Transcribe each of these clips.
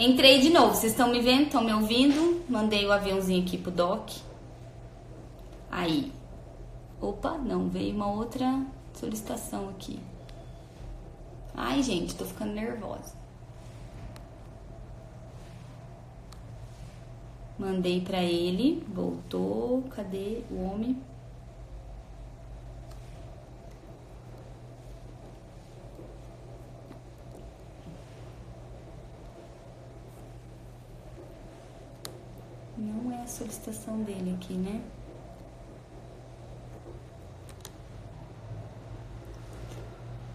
Entrei de novo. Vocês estão me vendo? Estão me ouvindo? Mandei o aviãozinho aqui pro Doc. Aí. Opa, não, veio uma outra solicitação aqui. Ai, gente, tô ficando nervosa. Mandei pra ele, voltou. Cadê o homem? Não é a solicitação dele aqui, né?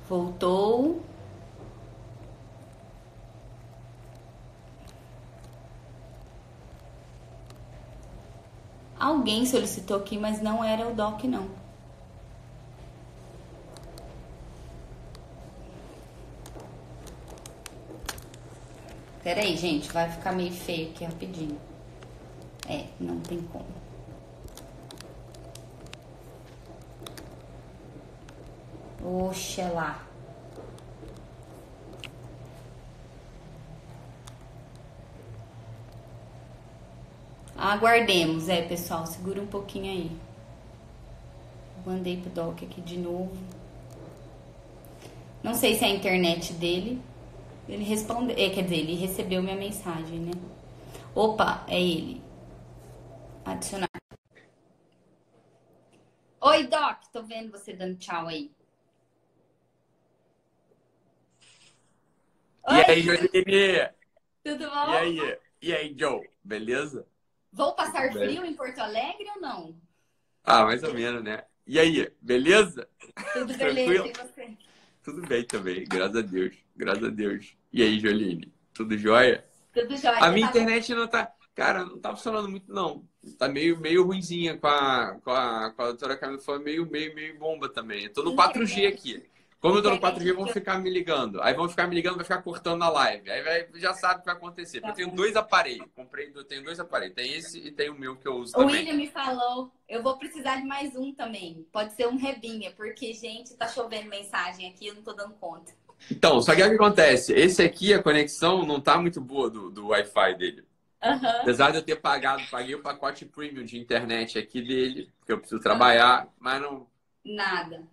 Voltou. Alguém solicitou aqui, mas não era o DOC, não. Pera aí, gente, vai ficar meio feio aqui rapidinho. É, não tem como. Oxalá. Aguardemos, é, pessoal. Segura um pouquinho aí. Mandei pro Doc aqui de novo. Não sei se é a internet dele. Ele respondeu, é, quer dizer, ele recebeu minha mensagem, né? Opa, é ele. Adicionar. Oi, Doc, tô vendo você dando tchau aí. Oi. E aí, Joline? Tudo bom? E aí? E aí, Joe? Beleza? Vou passar frio em Porto Alegre ou não? Ah, mais ou menos, né? E aí, beleza? Tudo beleza, e você? Tudo bem também, graças a Deus. Graças a Deus. E aí, Joline? Tudo jóia? Tudo jóia. A minha internet não tá. Cara, não tá funcionando muito, não. Tá meio, meio ruimzinha com a, com a, com a doutora Camila. Foi meio, meio, meio bomba também. Eu tô no 4G aqui. Como eu tô no 4G, vão ficar me ligando. Aí vão ficar me ligando, vai ficar cortando a live. Aí vai, já sabe o que vai acontecer. eu tenho dois aparelhos. Comprei, eu tenho dois aparelhos. Tem esse e tem o meu que eu uso o também. O William me falou, eu vou precisar de mais um também. Pode ser um rebinha, porque, gente, tá chovendo mensagem aqui, eu não tô dando conta. Então, só que o que acontece? Esse aqui, a conexão não tá muito boa do, do Wi-Fi dele. Uhum. Apesar de eu ter pagado, paguei o pacote premium de internet aqui dele, que eu preciso trabalhar, mas não. Nada.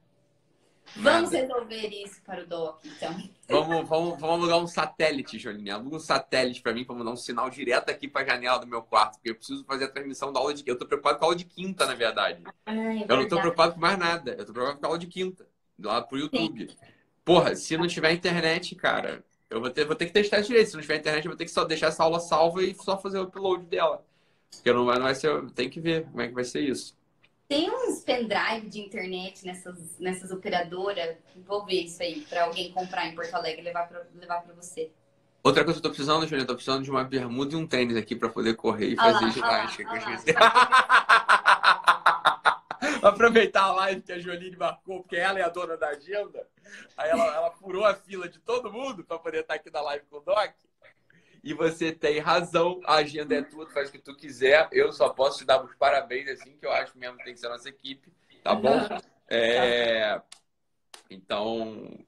Vamos resolver isso para o Doc, então. Vamos, vamos, vamos alugar um satélite, Joline. Aluga um satélite para mim, para mandar um sinal direto aqui para a janela do meu quarto, porque eu preciso fazer a transmissão da aula de. Eu tô preocupado com a aula de quinta, na verdade. Ai, eu não tô preocupado com mais nada. Eu tô preocupado com a aula de quinta, lá pro YouTube. Sim. Porra, se não tiver internet, cara, eu vou ter, vou ter que testar direito. Se não tiver internet, eu vou ter que só deixar essa aula salva e só fazer o upload dela. Porque não vai, não vai ser. Tem que ver como é que vai ser isso. Tem uns pendrive de internet nessas, nessas operadoras. Vou ver isso aí para alguém comprar em Porto Alegre e levar para levar pra você. Outra coisa que eu tô precisando, Juliana, eu tô precisando de uma bermuda e um tênis aqui para poder correr e ah fazer ginástica. Aproveitar a live que a Joline marcou, porque ela é a dona da agenda. Aí ela, ela furou a fila de todo mundo para poder estar aqui na live com o Doc. E você tem razão, a agenda é tua, tu faz o que tu quiser. Eu só posso te dar os parabéns, assim, que eu acho mesmo que tem que ser a nossa equipe, tá bom? É... Então,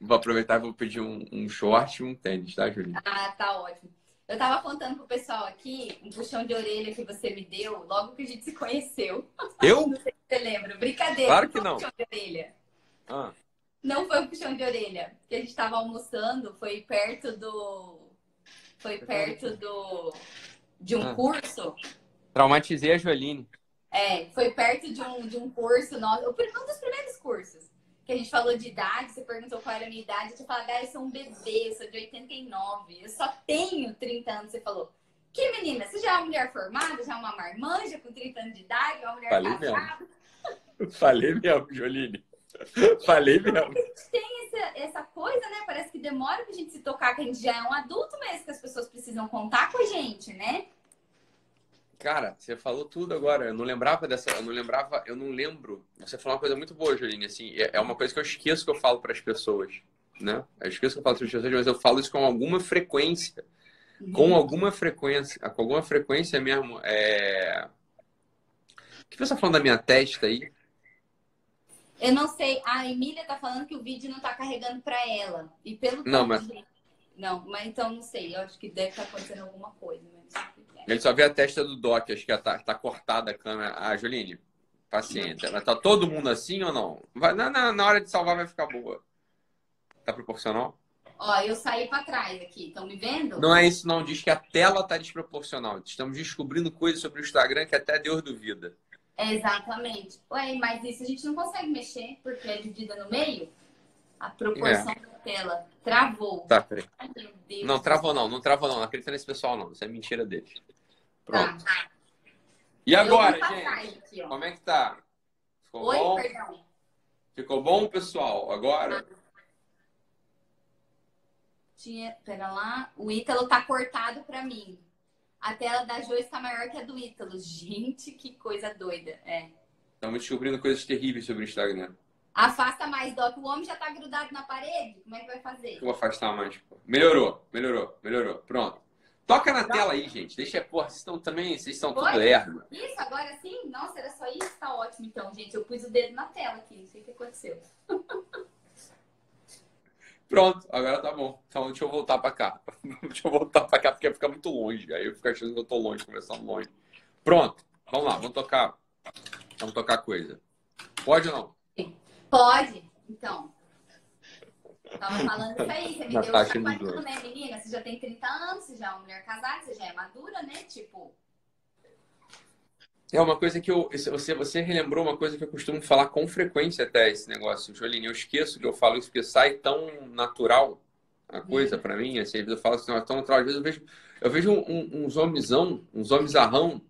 vou aproveitar e vou pedir um, um short e um tênis, tá, Julinho? Ah, tá ótimo. Eu tava contando pro pessoal aqui um puxão de orelha que você me deu logo que a gente se conheceu. Eu? Não sei se você lembra. Brincadeira. Claro que não. Puxão de orelha. Ah. Não foi um puxão de orelha. Que a gente tava almoçando, foi perto do. Foi perto do. De um ah. curso. Traumatizei a Joline. É, foi perto de um, de um curso nosso. Um dos primeiros cursos. Que a gente falou de idade, você perguntou qual era a minha idade. Eu tinha falado, ah, eu sou um bebê, eu sou de 89. Eu só tenho 30 anos. Você falou, que menina, você já é uma mulher formada, já é uma marmanja com 30 anos de idade, uma mulher Falei casada? Mesmo. Falei mesmo, Joline. Falei mesmo. A gente tem essa, essa coisa, né? Parece que demora pra gente se tocar, que a gente já é um adulto mesmo, que as pessoas precisam contar com a gente, né? Cara, você falou tudo agora. Eu não lembrava dessa. Eu não lembrava. Eu não lembro. Você falou uma coisa muito boa, Juline. Assim, é, é uma coisa que eu esqueço que eu falo para as pessoas. Né? Eu esqueço que eu falo para as pessoas, mas eu falo isso com alguma frequência. Uhum. Com alguma frequência. Com alguma frequência mesmo. É... O que você está falando da minha testa aí? Eu não sei. A Emília tá falando que o vídeo não tá carregando para ela. E pelo Não, mas. Não, mas então não sei. Eu acho que deve estar acontecendo alguma coisa. Mas... Ele só vê a testa do Doc, acho que tá, tá cortada a câmera. Ah, Juline, paciência. Mas tá todo mundo assim ou não? Vai, na, na, na hora de salvar vai ficar boa. Tá proporcional? Ó, eu saí para trás aqui. Estão me vendo? Não é isso, não. Diz que a tela tá desproporcional. Estamos descobrindo coisas sobre o Instagram que até Deus duvida. Exatamente. Ué, mas isso a gente não consegue mexer, porque é dividida no meio. A proporção é. da tela travou. Tá, peraí. Ai, não, travou não. Não travou não. Não acredita nesse pessoal não. Isso é mentira deles. Pronto. Tá. E agora, gente? Aqui, como é que tá? Ficou Oi, bom? perdão. Ficou bom, pessoal? Agora? Tinha, pera lá. O Ítalo tá cortado para mim. A tela da Jo está maior que a do Ítalo. Gente, que coisa doida. É. Estamos descobrindo coisas terríveis sobre o Instagram. Afasta mais, Doc. O homem já tá grudado na parede. Como é que vai fazer? Eu vou afastar mais. Melhorou, melhorou, melhorou. Pronto. Toca na tela aí, gente. Deixa, porra, vocês estão também, vocês estão tudo lerdo. Isso, agora sim? Nossa, era só isso? Tá ótimo então, gente. Eu pus o dedo na tela aqui, não sei o que aconteceu. Pronto, agora tá bom. Então deixa eu voltar pra cá. deixa eu voltar pra cá porque fica muito longe. Aí eu fico achando que eu tô longe, conversando longe. Pronto, vamos lá, vamos tocar. Vamos tocar coisa. Pode ou não? Pode, então. Tava falando isso aí, você me deu chacoalhando, né, menina? Você já tem 30 anos, você já é uma mulher casada, você já é madura, né? Tipo. É uma coisa que eu. Você, você relembrou uma coisa que eu costumo falar com frequência até esse negócio, Joline. Eu esqueço que eu falo isso porque sai tão natural a coisa uhum. para mim. Assim, às vezes eu falo assim, é tão natural. Às vezes eu vejo, eu vejo um, um, uns homenzão, uns homenzarrão.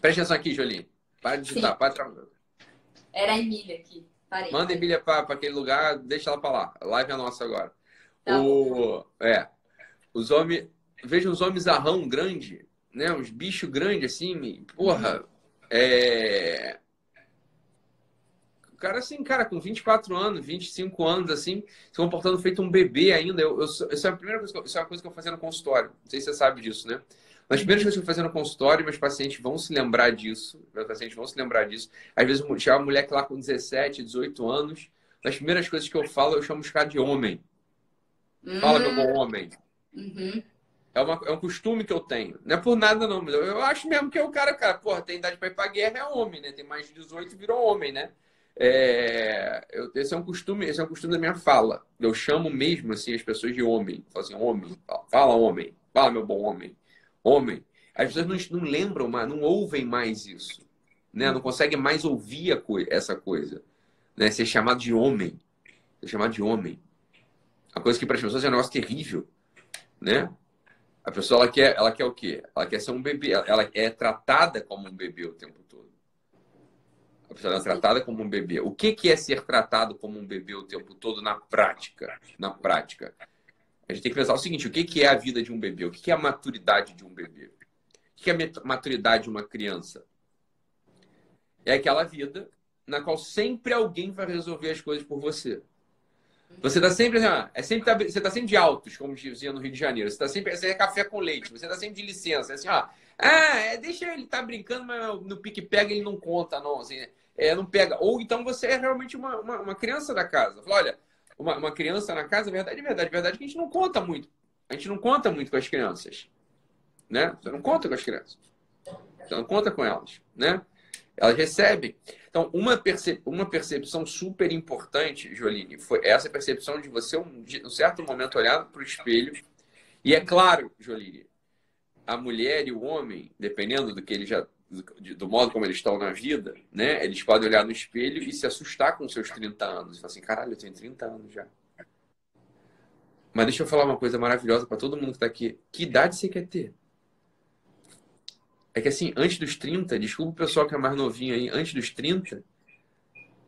Preste atenção aqui, Joline. Para de digitar, para de trabalhar. Era a Emília aqui. Parei. Manda a Emília para aquele lugar, deixa ela para lá. A live é nossa agora. Tá o, é, os homens. Veja uns homens arrão grande, né? Uns bichos grandes assim, porra. É. O cara, assim, cara, com 24 anos, 25 anos, assim, se comportando feito um bebê ainda. Eu, eu, isso, é a primeira coisa que eu, isso é uma coisa que eu fazia no consultório. Não sei se você sabe disso, né? Nas primeiras coisas que eu fazia no consultório, meus pacientes vão se lembrar disso. Meus pacientes vão se lembrar disso. Às vezes, tinha uma mulher que lá com 17, 18 anos. Nas primeiras coisas que eu falo, eu chamo os caras de homem. Uhum. Fala, meu bom homem. Uhum. É, uma, é um costume que eu tenho. Não é por nada, não. Mas eu, eu acho mesmo que é o cara, cara, porra, tem idade para ir pra guerra, é homem, né? Tem mais de 18 virou homem, né? É, eu, esse é um costume, esse é um costume da minha fala. Eu chamo mesmo assim as pessoas de homem. Falo assim, homem, fala, homem, fala meu bom homem homem. As pessoas não, não lembram mais, não ouvem mais isso. Né? Não conseguem mais ouvir co essa coisa. Né? Ser chamado de homem. Ser chamado de homem. A coisa que para as pessoas é um negócio terrível. Né? A pessoa ela quer, ela quer o quê? Ela quer ser um bebê. Ela é tratada como um bebê o tempo. A pessoa é tratada como um bebê. O que, que é ser tratado como um bebê o tempo todo na prática? Na prática. A gente tem que pensar o seguinte: o que é a vida de um bebê? O que é a maturidade de um bebê? O que é a maturidade de uma criança? É aquela vida na qual sempre alguém vai resolver as coisas por você. Você está sempre, assim, é sempre você está sempre de altos, como dizia no Rio de Janeiro. Você está sempre, você é café com leite. Você está sempre de licença, é assim, ó. Ah, é, deixa ele tá brincando, mas no pique pega ele não conta, não. Assim, é, não pega. Ou então você é realmente uma, uma, uma criança da casa. Fala, olha, uma, uma criança na casa, verdade, verdade, verdade que a gente não conta muito. A gente não conta muito com as crianças, né? Você não conta com as crianças. Você não conta com elas, né? Elas recebem. Então, uma, percep uma percepção super importante, Joline, foi essa percepção de você, um, de um certo momento, olhar para o espelho. E é claro, Joline, a mulher e o homem, dependendo do que ele já do modo como eles estão na vida, né? Eles podem olhar no espelho e se assustar com seus 30 anos. E falar assim, caralho, eu tenho 30 anos já. Mas deixa eu falar uma coisa maravilhosa para todo mundo que está aqui. Que idade você quer ter? É que assim, antes dos 30, desculpa o pessoal que é mais novinho aí, antes dos 30,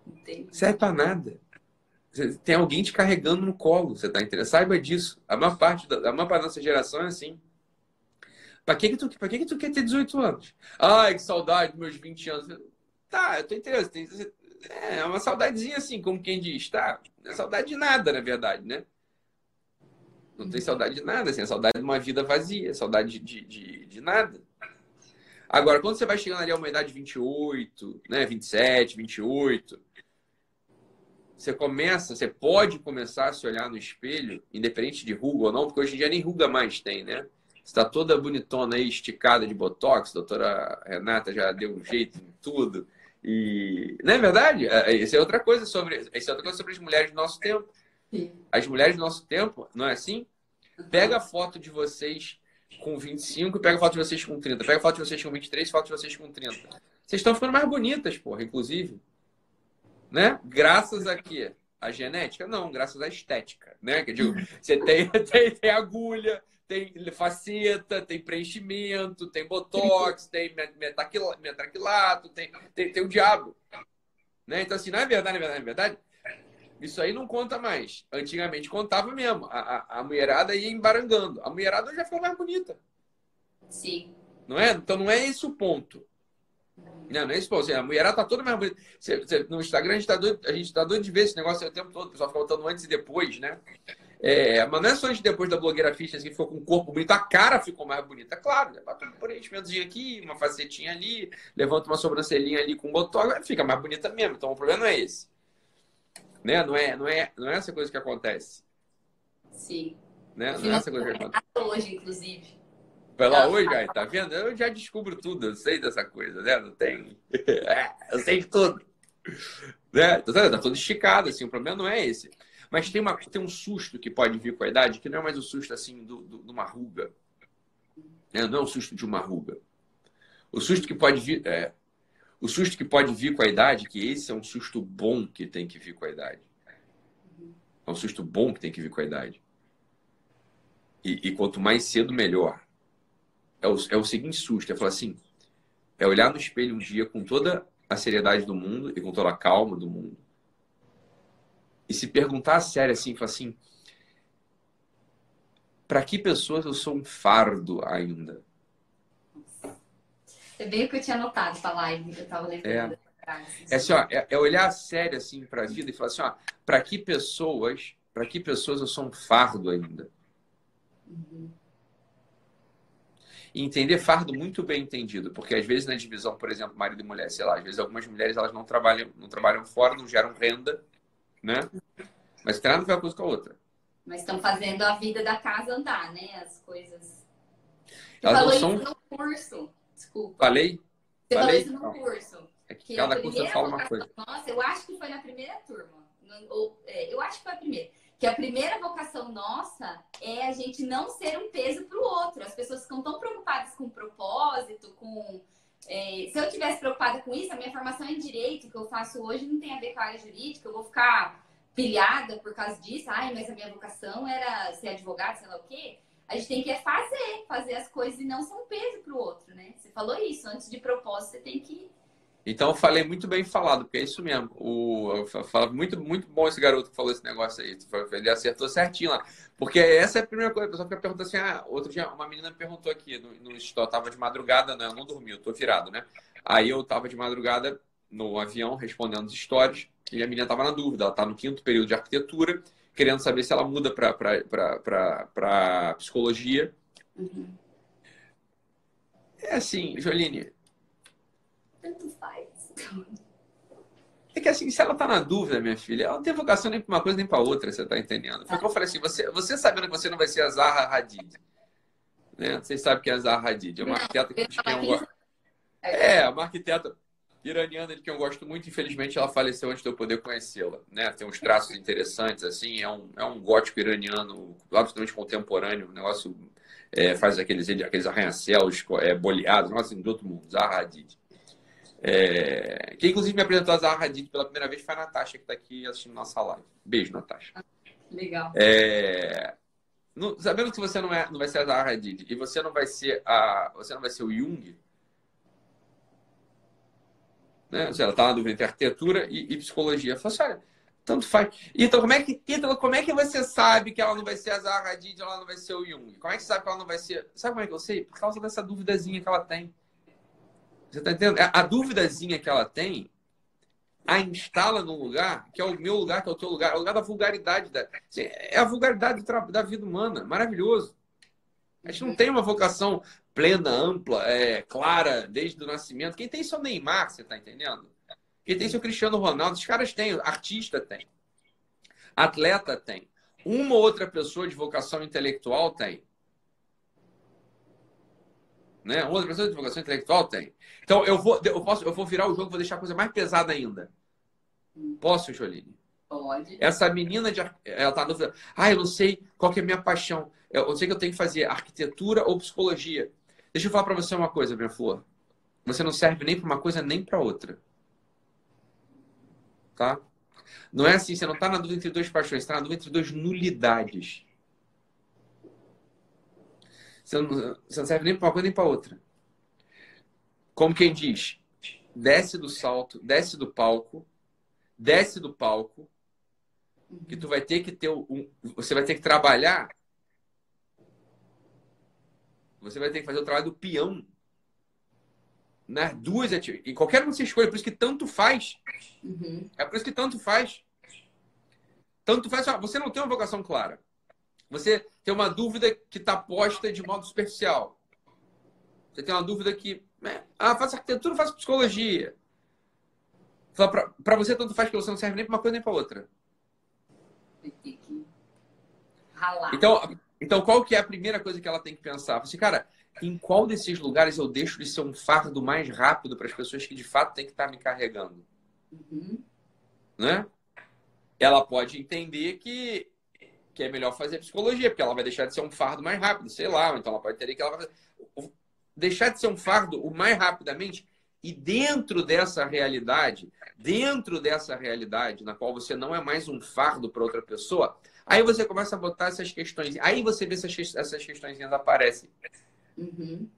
Entendi. serve para nada. tem alguém te carregando no colo, você tá entendendo? Saiba disso. A maior parte da, a maior parte da nossa geração é assim. Pra que, que, tu, pra que, que tu quer ter 18 anos? Ai, que saudade dos meus 20 anos. Tá, eu tô entendendo. Tem, é uma saudadezinha assim, como quem diz, tá? Não é saudade de nada, na verdade, né? Não tem saudade de nada, assim, é saudade de uma vida vazia, saudade de, de, de nada. Agora, quando você vai chegando ali a uma idade de 28, né, 27, 28, você começa, você pode começar a se olhar no espelho, independente de ruga ou não, porque hoje em dia nem ruga mais tem, né? Está toda bonitona aí, esticada de botox, a doutora Renata já deu um jeito em tudo. E não é verdade? Isso é, é outra coisa sobre, isso é outra coisa sobre as mulheres do nosso tempo. As mulheres do nosso tempo, não é assim? Pega a foto de vocês com 25 e pega a foto de vocês com 30. Pega a foto de vocês com 23 e foto de vocês com 30. Vocês estão ficando mais bonitas, porra, inclusive. Né? Graças a quê? A genética? Não, graças à estética, né? Que digo, você tem, tem, tem agulha, tem faceta, tem preenchimento, tem botox, tem metaquilato, tem, tem, tem o diabo. Né? Então, assim, não é verdade, não é verdade, não é verdade. Isso aí não conta mais. Antigamente contava mesmo. A, a, a mulherada ia embarangando. A mulherada já ficou mais bonita. Sim. Não é? Então não é esse o ponto. Não, não é esse o ponto. Assim, a mulherada tá toda mais bonita. Você, você, no Instagram a gente, tá doido, a gente tá doido de ver esse negócio o tempo todo. O pessoal fica botando antes e depois, né? É, mas não é só antes e depois da blogueira ficha que ficou com o corpo bonito, a cara ficou mais bonita. Claro, né? bota um preenchimentozinho aqui, uma facetinha ali, levanta uma sobrancelhinha ali com botão, fica mais bonita mesmo. Então o problema não é esse. Né? Não, é, não, é, não é essa coisa que acontece. Sim. Né? Não é essa coisa que acontece. Hoje, inclusive. Vai lá hoje, aí, tá vendo? Eu já descubro tudo, eu sei dessa coisa, né? Não tem. É, eu sei de tudo. Né? Tá, tá todo esticado, assim, o problema não é esse. Mas tem, uma, tem um susto que pode vir com a idade, que não é mais o susto assim do, do, de uma ruga. Né? Não é o susto de uma ruga. O susto que pode vir. É, o susto que pode vir com a idade, que esse é um susto bom que tem que vir com a idade. É um susto bom que tem que vir com a idade. E, e quanto mais cedo, melhor. É o, é o seguinte susto, é falar assim, é olhar no espelho um dia com toda a seriedade do mundo e com toda a calma do mundo. E se perguntar a sério assim, falar assim, para que pessoas eu sou um fardo ainda? É bem o que eu tinha notado para a live que eu estava lembrando. É. É, assim, ó, é, é olhar sério assim para a vida e falar assim, para que pessoas, para que pessoas eu sou um fardo ainda? Uhum. E entender fardo muito bem entendido, porque às vezes na divisão, por exemplo, marido e mulher, sei lá, às vezes algumas mulheres elas não trabalham, não trabalham fora, não geram renda, né? Mas tem nada a ver uma coisa com a outra. Mas estão fazendo a vida da casa andar, né? As coisas. Você elas falou são... isso no curso. Desculpa. Falei? Você Falei? falou isso no curso. É que, que cada curso fala uma coisa. Nossa, eu acho que foi na primeira turma. Ou, é, eu acho que foi a primeira. Que a primeira vocação nossa é a gente não ser um peso para o outro. As pessoas ficam tão preocupadas com o propósito, com. É, se eu tivesse preocupada com isso, a minha formação em direito que eu faço hoje não tem a ver com a área jurídica, eu vou ficar pilhada por causa disso. Ai, mas a minha vocação era ser advogado, sei lá o quê. A gente tem que fazer, fazer as coisas e não ser um peso para o outro, né? Você falou isso, antes de propósito, você tem que. Então, eu falei muito bem falado, porque é isso mesmo. O, fala muito, muito bom esse garoto que falou esse negócio aí. Ele acertou certinho lá. Porque essa é a primeira coisa. A pessoa fica perguntando assim: ah, outro dia, uma menina me perguntou aqui no, no eu tava de madrugada, não, eu não dormi, eu tô virado, né? Aí eu tava de madrugada no avião respondendo as histórias e a menina tava na dúvida. Ela tá no quinto período de arquitetura querendo saber se ela muda para psicologia. Uhum. É assim, Joline. Tanto faz. É que assim, se ela tá na dúvida, minha filha, ela não tem vocação nem para uma coisa nem para outra, você tá entendendo? Foi o que eu falei assim, você, você sabendo que você não vai ser a Zaha Hadid, né? Vocês sabem que é a Zaha Hadid, é uma arquiteta que, é um... É, uma arquiteta iraniana de que eu gosto muito, infelizmente ela faleceu antes de eu poder conhecê-la. Né? Tem uns traços interessantes, assim, é um, é um gótico iraniano absolutamente contemporâneo, o negócio é, faz aqueles, aqueles arranha-céus é, boleados, nossa, assim, de outro mundo, Zaha Hadid. É, quem inclusive me apresentou a Zaha Hadid pela primeira vez foi a Natasha, que está aqui assistindo nossa live. Beijo, Natasha. Legal. É, no, sabendo que você não, é, não vai ser a Zaha Hadid e você não vai ser a, você não vai ser o Jung, né? Ela está na dúvida entre arquitetura e, e psicologia. Falei assim, olha, tanto faz. Então, como é que, então, como é que você sabe que ela não vai ser a Zaha Hadid ela não vai ser o Jung? Como é que você sabe que ela não vai ser... Sabe como é que eu sei? Por causa dessa duvidazinha que ela tem. Você está entendendo? A duvidazinha que ela tem a instala num lugar que é o meu lugar, que é o teu lugar, é o lugar da vulgaridade. Da... Assim, é a vulgaridade da vida humana. Maravilhoso. A gente não tem uma vocação plena, ampla, é, clara, desde o nascimento. Quem tem é o Neymar, você tá entendendo? Quem tem é o Cristiano Ronaldo. Os caras têm, artista tem. Atleta tem. Uma outra pessoa de vocação intelectual tem. Né? Uma outra pessoa de vocação intelectual tem. Então, eu vou, eu posso, eu vou virar o jogo, vou deixar a coisa mais pesada ainda. Posso, Joline? Pode. Essa menina, de, ela tá dúvida. Ah, eu não sei qual que é a minha paixão. Eu sei que eu tenho que fazer arquitetura ou psicologia. Deixa eu falar para você uma coisa, minha flor. Você não serve nem para uma coisa nem para outra. Tá? Não é assim, você não está na dúvida entre duas paixões, você está na dúvida entre duas nulidades. Você não, você não serve nem para uma coisa nem para outra. Como quem diz, desce do salto, desce do palco, desce do palco, que tu vai ter que ter um, você vai ter que trabalhar você vai ter que fazer o trabalho do peão nas duas atividades. E qualquer um que você escolha, por isso que tanto faz. Uhum. É por isso que tanto faz. Tanto faz. Você não tem uma vocação clara. Você tem uma dúvida que está posta de modo superficial. Você tem uma dúvida que. Né? Ah, faço arquitetura, faço psicologia. Para você, tanto faz que você não serve nem para uma coisa nem para outra. Então, então, qual que é a primeira coisa que ela tem que pensar? Você, cara, em qual desses lugares eu deixo de ser um fardo mais rápido para as pessoas que de fato têm que estar me carregando? Uhum. Né? Ela pode entender que, que é melhor fazer psicologia, porque ela vai deixar de ser um fardo mais rápido, sei lá. Então, ela pode entender que ela vai deixar de ser um fardo o mais rapidamente e dentro dessa realidade, dentro dessa realidade na qual você não é mais um fardo para outra pessoa, Aí você começa a botar essas questões. Aí você vê essas, essas questões aparecem. Uhum.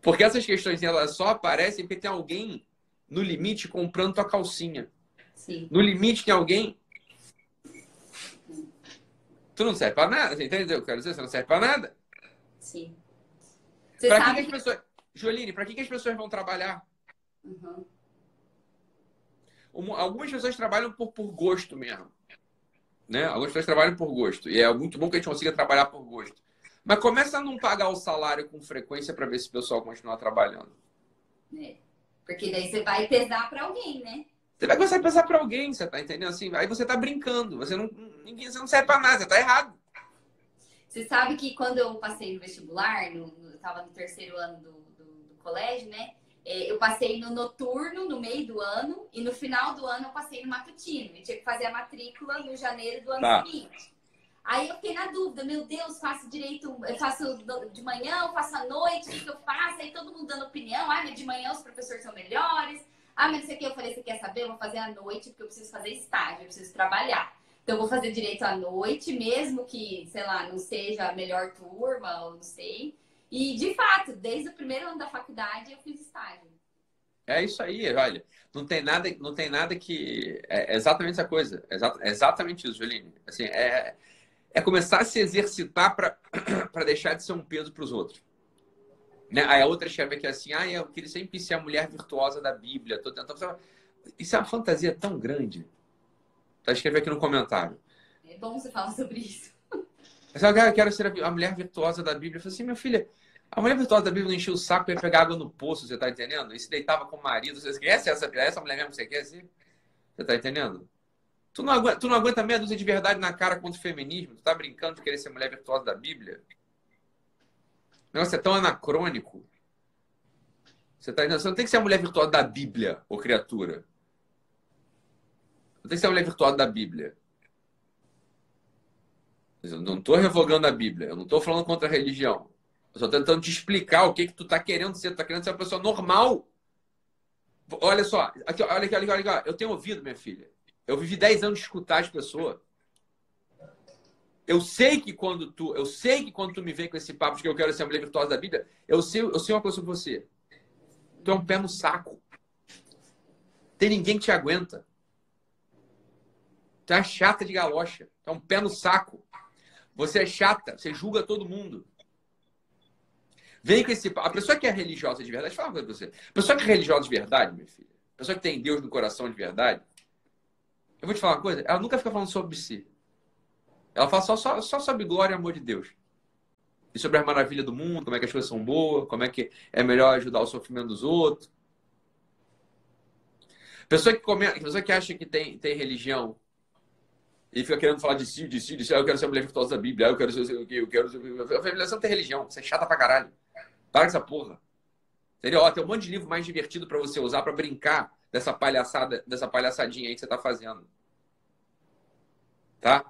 Porque essas questões elas só aparecem porque tem alguém no limite comprando tua calcinha. Sim. No limite tem alguém. Tu não serve pra nada, você entendeu? Eu quero dizer, você não serve pra nada. Sim. Você pra sabe que, que as pessoas. Joline, pra que, que as pessoas vão trabalhar? Uhum. Algumas pessoas trabalham por, por gosto mesmo. Né? Algumas pessoas trabalham por gosto. E é muito bom que a gente consiga trabalhar por gosto. Mas começa a não pagar o salário com frequência para ver se o pessoal continua trabalhando. É. Porque daí você vai pesar para alguém, né? Você vai começar a pesar para alguém, você tá entendendo? Assim, aí você tá brincando. Você não, ninguém, você não serve para nada, você tá errado. Você sabe que quando eu passei no vestibular, no, no, eu estava no terceiro ano do, do, do colégio, né? É, eu passei no noturno no meio do ano e no final do ano eu passei no matutino. Eu tinha que fazer a matrícula no janeiro do ano tá. seguinte. Aí eu fiquei na dúvida, meu Deus, faço direito, eu faço de manhã, eu faço à noite, o que, eu faço? Aí todo mundo dando opinião, ah, mas de manhã os professores são melhores. Ah, mas isso aqui eu falei, você quer saber? Eu vou fazer à noite, porque eu preciso fazer estágio, eu preciso trabalhar. Então eu vou fazer direito à noite, mesmo que, sei lá, não seja a melhor turma, ou não sei. E, de fato, desde o primeiro ano da faculdade, eu fiz estágio. É isso aí, olha. Não tem nada, não tem nada que. É exatamente essa coisa. É exatamente isso, Juline. Assim, é, é começar a se exercitar para deixar de ser um peso para os outros. Né? Aí a outra escreve aqui assim: ah, eu queria sempre ser a mulher virtuosa da Bíblia. Tô tentando. Isso é uma fantasia tão grande. Tá escrevendo aqui no comentário. É bom você falar sobre isso. Mas eu quero ser a mulher virtuosa da Bíblia. Eu falei assim, minha filha, a mulher virtuosa da Bíblia não enchia o saco e ia pegar água no poço, você tá entendendo? E se deitava com o marido. Você conhece essa, essa mulher mesmo que você quer assim? Você tá entendendo? Tu não, aguenta, tu não aguenta meia dúzia de verdade na cara contra o feminismo? Tu tá brincando de querer ser mulher virtuosa da Bíblia? Negócio é tão anacrônico. Você, tá, você não tem que ser a mulher virtuosa da Bíblia, ô criatura. Você tem que ser a mulher virtuosa da Bíblia. Eu não estou revogando a Bíblia. Eu não estou falando contra a religião. Eu estou tentando te explicar o que, que tu está querendo ser. Tu está querendo ser uma pessoa normal. Olha só. Aqui, olha aqui, olha aqui, olha aqui. Eu tenho ouvido, minha filha. Eu vivi 10 anos de escutar as pessoas. Eu sei que quando tu, eu sei que quando tu me vem com esse papo de que eu quero ser a mulher virtuosa da Bíblia, eu sei, eu sei uma coisa sobre você. Tu é um pé no saco. Tem ninguém que te aguenta. Tu é chata de galocha. Tu é um pé no saco. Você é chata, você julga todo mundo. Vem com esse. A pessoa que é religiosa de verdade, fala uma coisa pra você. A pessoa que é religiosa de verdade, minha filha, a pessoa que tem Deus no coração de verdade, eu vou te falar uma coisa, ela nunca fica falando sobre si. Ela fala só, só, só sobre glória e amor de Deus. E sobre as maravilhas do mundo, como é que as coisas são boas, como é que é melhor ajudar o sofrimento dos outros. Pessoa que, pessoa que acha que tem, tem religião E fica querendo falar de si, de si, de si. Ah, eu quero ser a mulher virtuosa da Bíblia. Ah, eu quero ser o quê? Eu quero ser... A revelação tem religião. Você é chata pra caralho. Para com essa porra. Entendeu? Ó, tem um monte de livro mais divertido para você usar para brincar dessa palhaçada, dessa palhaçadinha aí que você tá fazendo. Tá?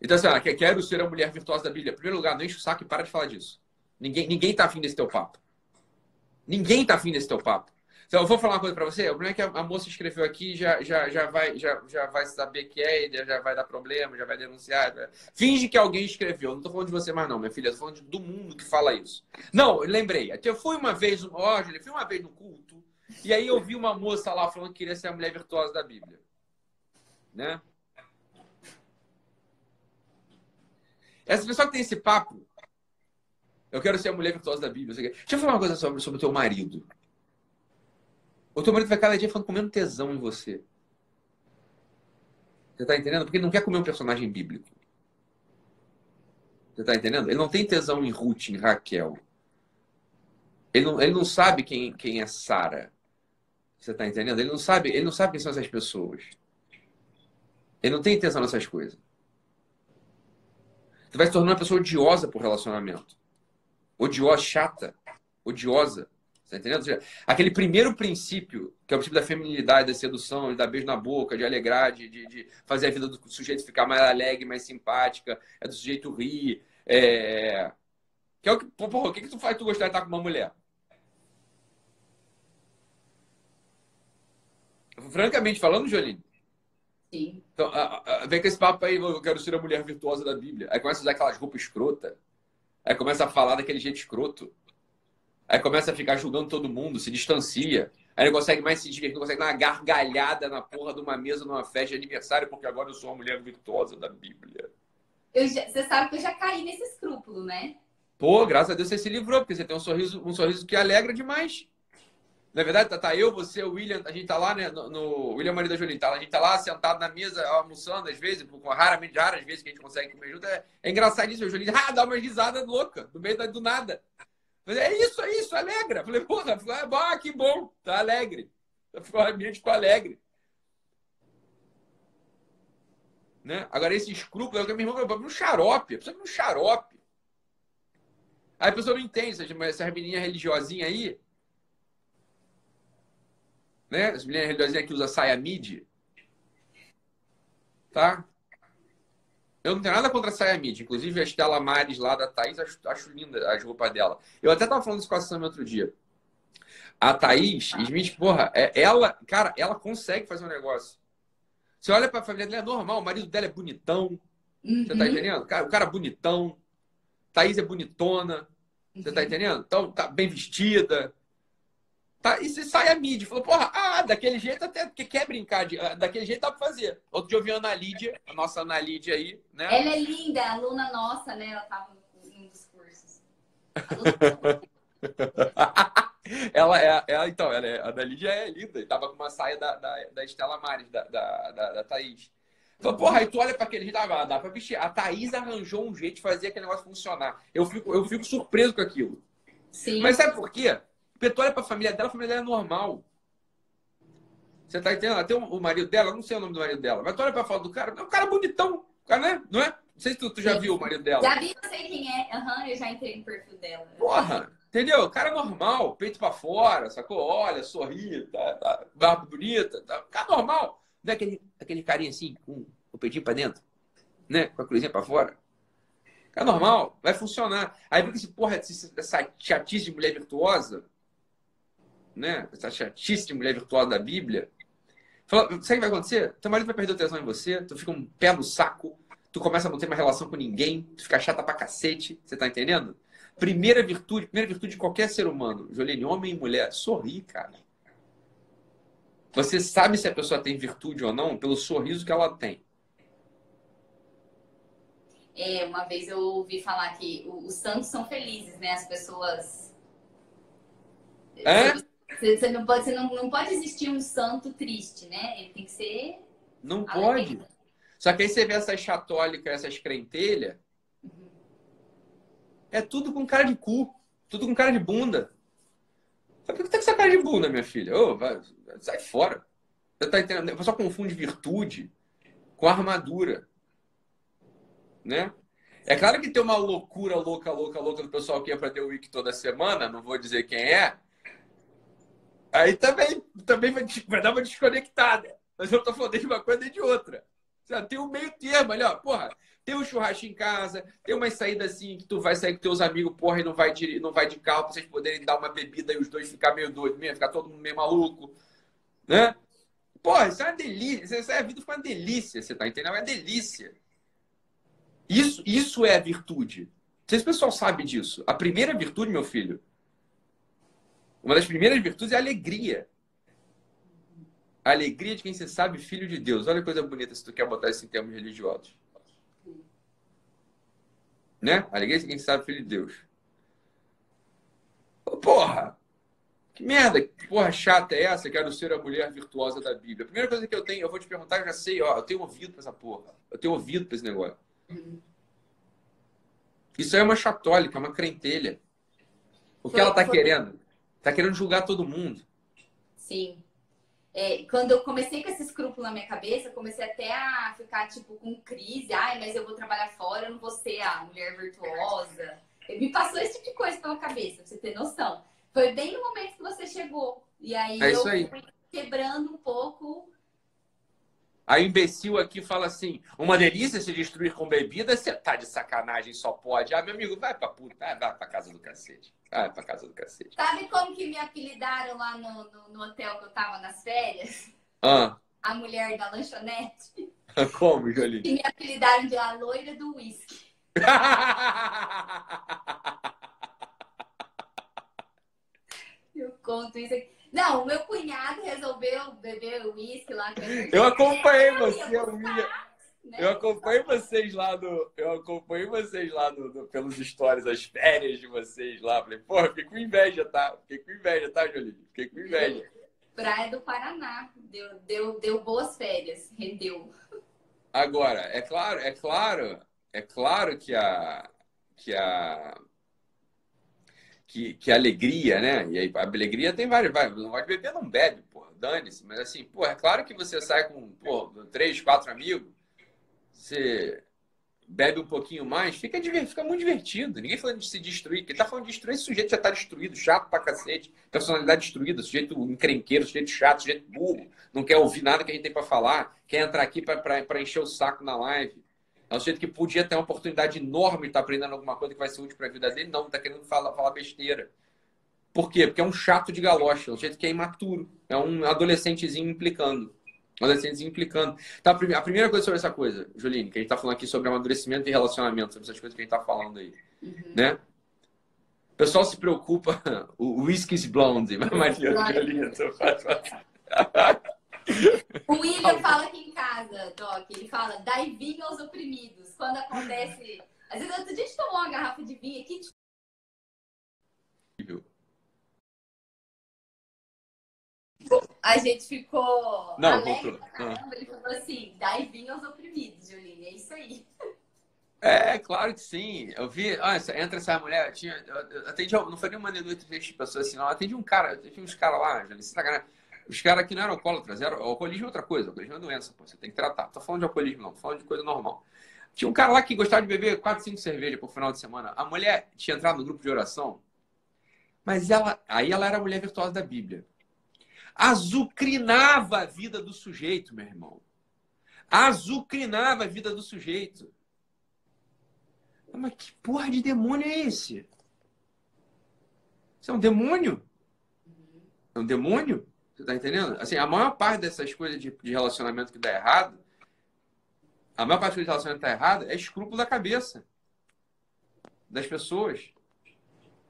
Então, assim, ah, quero ser a mulher virtuosa da Bíblia. Em primeiro lugar, não enche o saco e para de falar disso. Ninguém, ninguém tá afim desse teu papo. Ninguém tá afim desse teu papo. Então, eu vou falar uma coisa para você. O problema é que a, moça escreveu aqui já, já, já, vai, já, já vai saber que é, já vai dar problema, já vai denunciar. Finge que alguém escreveu. Não tô falando de você mais, não, minha filha. Tô falando de, do mundo que fala isso. Não, lembrei. Eu fui uma vez, ó, Julia, fui uma vez no culto, e aí eu vi uma moça lá falando que queria ser a mulher virtuosa da Bíblia. Né? Essa pessoa que tem esse papo, eu quero ser a mulher virtuosa da Bíblia. Deixa eu falar uma coisa sobre, sobre o teu marido. O teu marido vai cada dia falando com menos tesão em você. Você tá entendendo? Porque ele não quer comer um personagem bíblico. Você tá entendendo? Ele não tem tesão em Ruth, em Raquel. Ele não, ele não sabe quem, quem é Sara. Você tá entendendo? Ele não sabe, ele não sabe quem são essas pessoas. Ele não tem tesão nessas coisas. Você vai se tornar uma pessoa odiosa por relacionamento. Odiosa, chata, odiosa. Tá entendendo? Seja, aquele primeiro princípio, que é o princípio da feminilidade, da sedução, de dar beijo na boca, de alegrar, de, de, de, fazer a vida do sujeito ficar mais alegre, mais simpática, é do sujeito rir. É... Que é o que, porra, que, que tu faz tu gostar de estar com uma mulher? Francamente falando, Jolene. Sim. Então, a, a, vem com esse papo aí, eu quero ser a mulher virtuosa da Bíblia. Aí começa a usar aquelas roupas escrota. Aí começa a falar daquele jeito escroto. Aí começa a ficar julgando todo mundo, se distancia. Aí não consegue mais se divertir, não consegue dar uma gargalhada na porra de uma mesa numa festa de aniversário, porque agora eu sou uma mulher virtuosa da Bíblia. Já, você sabe que eu já caí nesse escrúpulo, né? Pô, graças a Deus você se livrou, porque você tem um sorriso, um sorriso que alegra demais. Na verdade, tá, tá eu, você, o William, a gente tá lá, né, no, no William Maria da Jolie, tá, a gente tá lá sentado na mesa, almoçando, às vezes, com raramente, raras vezes que a gente consegue comer junto. É, é engraçadíssimo, o Jolie, ah, dá uma risada louca, no meio da, do nada. Falei, é isso, é isso, alegra. Falei, porra, ah, que bom, tá alegre. O ambiente ficou alegre. Né? Agora, esse escrúpulo, é o que minha irmã falou, um xarope, precisa de um xarope. Aí a pessoa não entende, essas menininhas religiosinhas aí, né? As meninas religiosinhas que usam saia midi, tá? Eu não tenho nada contra a saia midi. Inclusive, a Estela Mares lá da Thaís, acho, acho linda as roupas dela. Eu até tava falando isso com a Sam outro dia. A Thaís Smith, porra, é, ela, cara, ela consegue fazer um negócio. Você olha pra família dela, é normal, o marido dela é bonitão. Uhum. Você tá uhum. entendendo? O cara, o cara é bonitão. Thaís é bonitona. Você tá uhum. entendendo? Então, tá bem vestida. Tá, e se sai a mídia, falou, porra, ah, daquele jeito até, porque quer brincar, de, ah, daquele jeito dá pra fazer. Outro dia eu vi a Ana Lídia, a nossa Ana Lídia aí, né? Ela é linda, aluna nossa, né? Ela tava em um dos cursos. ela é, ela, então, ela é, a Ana Lídia é linda, tava com uma saia da, da, da Estela Mares, da, da, da, da Thaís. Falei, porra, aí tu olha pra aquele jeito, ah, dá pra vestir. A Thaís arranjou um jeito de fazer aquele negócio funcionar. Eu fico, eu fico surpreso com aquilo. Sim. Mas sabe por quê? Porque tu olha pra família dela, a família dela é normal. Você tá entendendo? Tem o marido dela, não sei o nome do marido dela, mas tu olha pra foto do cara, é um cara bonitão, cara, né? Não é? Não sei se tu, tu já Sim. viu o marido dela. Já vi, eu sei quem é. Aham, uhum, eu já entrei no perfil dela. Porra, entendeu? Cara normal, peito pra fora, sacou? Olha, sorri, tá, tá, barba bonita, tá, cara normal. Não é aquele, aquele carinha assim, com o peitinho pra dentro, né? Com a cruzinha pra fora. É normal, vai funcionar. Aí porque esse porra, essa chatice de mulher virtuosa, né? Essa chatice de mulher virtuosa da Bíblia. Fala, sabe o que vai acontecer? Teu marido vai perder o tesão em você, tu fica um pé no saco, tu começa a não ter uma relação com ninguém, tu fica chata pra cacete, você tá entendendo? Primeira virtude, primeira virtude de qualquer ser humano, Jolene, homem e mulher, sorrir, cara. Você sabe se a pessoa tem virtude ou não pelo sorriso que ela tem. É, uma vez eu ouvi falar que os santos são felizes, né? As pessoas. É? Você, não pode, você não, não pode existir um santo triste, né? Ele tem que ser. Não pode. Só que aí você vê essas católicas, essas crentelhas. Uhum. É tudo com cara de cu. Tudo com cara de bunda. Por que tá com essa cara de bunda, minha filha? Ô, vai, sai fora. Você tá entendendo? O pessoal confunde virtude com armadura. Né? É claro que tem uma loucura louca, louca, louca do pessoal que ia para The Week toda semana, não vou dizer quem é. Aí também, também vai, vai dar uma desconectada. Mas eu tô falando de uma coisa e de outra. Tem um meio termo ali, ó. Porra, tem um churrasco em casa, tem uma saída assim que tu vai sair com teus amigos, porra, e não vai de, não vai de carro pra vocês poderem dar uma bebida e os dois ficar meio doidos mesmo, ficar todo mundo meio maluco. Né? Porra, isso é uma delícia. Isso é a vida fica uma delícia, você tá entendendo? É uma delícia. Isso, isso é a virtude. Não sei se o pessoal sabe disso. A primeira virtude, meu filho, uma das primeiras virtudes é a alegria. A alegria de quem se sabe filho de Deus. Olha que coisa bonita se tu quer botar isso em termos religiosos. Né? A alegria de quem se sabe filho de Deus. Porra! Que merda, que porra chata é essa? Quero ser a mulher virtuosa da Bíblia. A primeira coisa que eu tenho, eu vou te perguntar, eu já sei, ó, eu tenho ouvido pra essa porra. Eu tenho ouvido pra esse negócio. Isso é uma chatólica, uma crentelha. O que foi, ela tá foi... querendo? Tá querendo julgar todo mundo. Sim. É, quando eu comecei com esse escrúpulo na minha cabeça, comecei até a ficar, tipo, com crise. Ai, mas eu vou trabalhar fora, eu não vou ser a mulher virtuosa. Me passou esse tipo de coisa pela cabeça, pra você ter noção. Foi bem no momento que você chegou. E aí é eu aí. fui quebrando um pouco. A imbecil aqui fala assim: uma delícia se destruir com bebida, você tá de sacanagem, só pode. Ah, meu amigo, vai pra puta, vai, pra casa do cacete. Vai pra casa do cacete. Sabe como que me apelidaram lá no, no, no hotel que eu tava nas férias? Ah. A mulher da lanchonete. Como, Jolie? Que me apelidaram de a loira do uísque. Eu conto isso aqui. Não, o meu cunhado resolveu beber o uísque lá. Eu acompanhei você. Né? Eu acompanho vocês lá no. Eu acompanho vocês lá no, no, pelos stories, as férias de vocês lá. Falei, porra, fiquei com inveja, tá? Fiquei com inveja, tá, Jolie? Fiquei com inveja. Praia do Paraná. Deu, deu, deu boas férias, rendeu. Agora, é claro, é claro, é claro que a. Que a que, que alegria, né? E aí, a alegria tem vários. Vai, não vai beber, não bebe, pô, dane-se. Mas assim, pô, é claro que você sai com pô, três, quatro amigos, você bebe um pouquinho mais, fica, fica muito divertido. Ninguém falando de se destruir. Quem tá falando de destruir, esse sujeito já tá destruído, chato pra cacete, personalidade destruída, sujeito encrenqueiro, sujeito chato, sujeito burro, não quer ouvir nada que a gente tem para falar, quer entrar aqui para encher o saco na live. É um sujeito que podia ter uma oportunidade enorme de estar aprendendo alguma coisa que vai ser útil para a vida dele. Não, está querendo falar, falar besteira. Por quê? Porque é um chato de galocha, é um sujeito que é imaturo. É um adolescentezinho implicando. Um adolescentezinho implicando. Tá, a primeira coisa sobre essa coisa, Juline, que a gente está falando aqui sobre amadurecimento e relacionamento, sobre essas coisas que a gente está falando aí. Uhum. Né? O pessoal se preocupa, o Whiskey's Blonde, mas Juline, o William fala aqui em casa, Doc, ele fala, dai vinho aos oprimidos. Quando acontece. Às vezes, a gente tomou uma garrafa de vinho aqui. A gente ficou. Não, alegre, caramba, Ele falou assim: dai vinho aos oprimidos, Juline. É isso aí. É, claro que sim. Eu vi, ah, entra essa mulher, tinha, eu atendi, não foi nenhuma denúncia de pessoas assim, não. Eu atendi um cara, tinha uns caras lá, Juline, tá os caras aqui não eram alcoólatras, era, alcoolismo é outra coisa, alcoolismo é doença, pô, você tem que tratar. Tô falando de alcoolismo, não, tô falando de coisa normal. Tinha um cara lá que gostava de beber 4, 5 cervejas por final de semana. A mulher tinha entrado no grupo de oração, mas ela, aí ela era a mulher virtuosa da Bíblia. Azucrinava a vida do sujeito, meu irmão. Azucrinava a vida do sujeito. Mas que porra de demônio é esse? Isso é um demônio? É um demônio? Você tá entendendo? Assim, a maior parte dessas coisas de, de relacionamento que dá errado, a maior parte dos relacionamentos que dá errado é escrúpulo da cabeça das pessoas.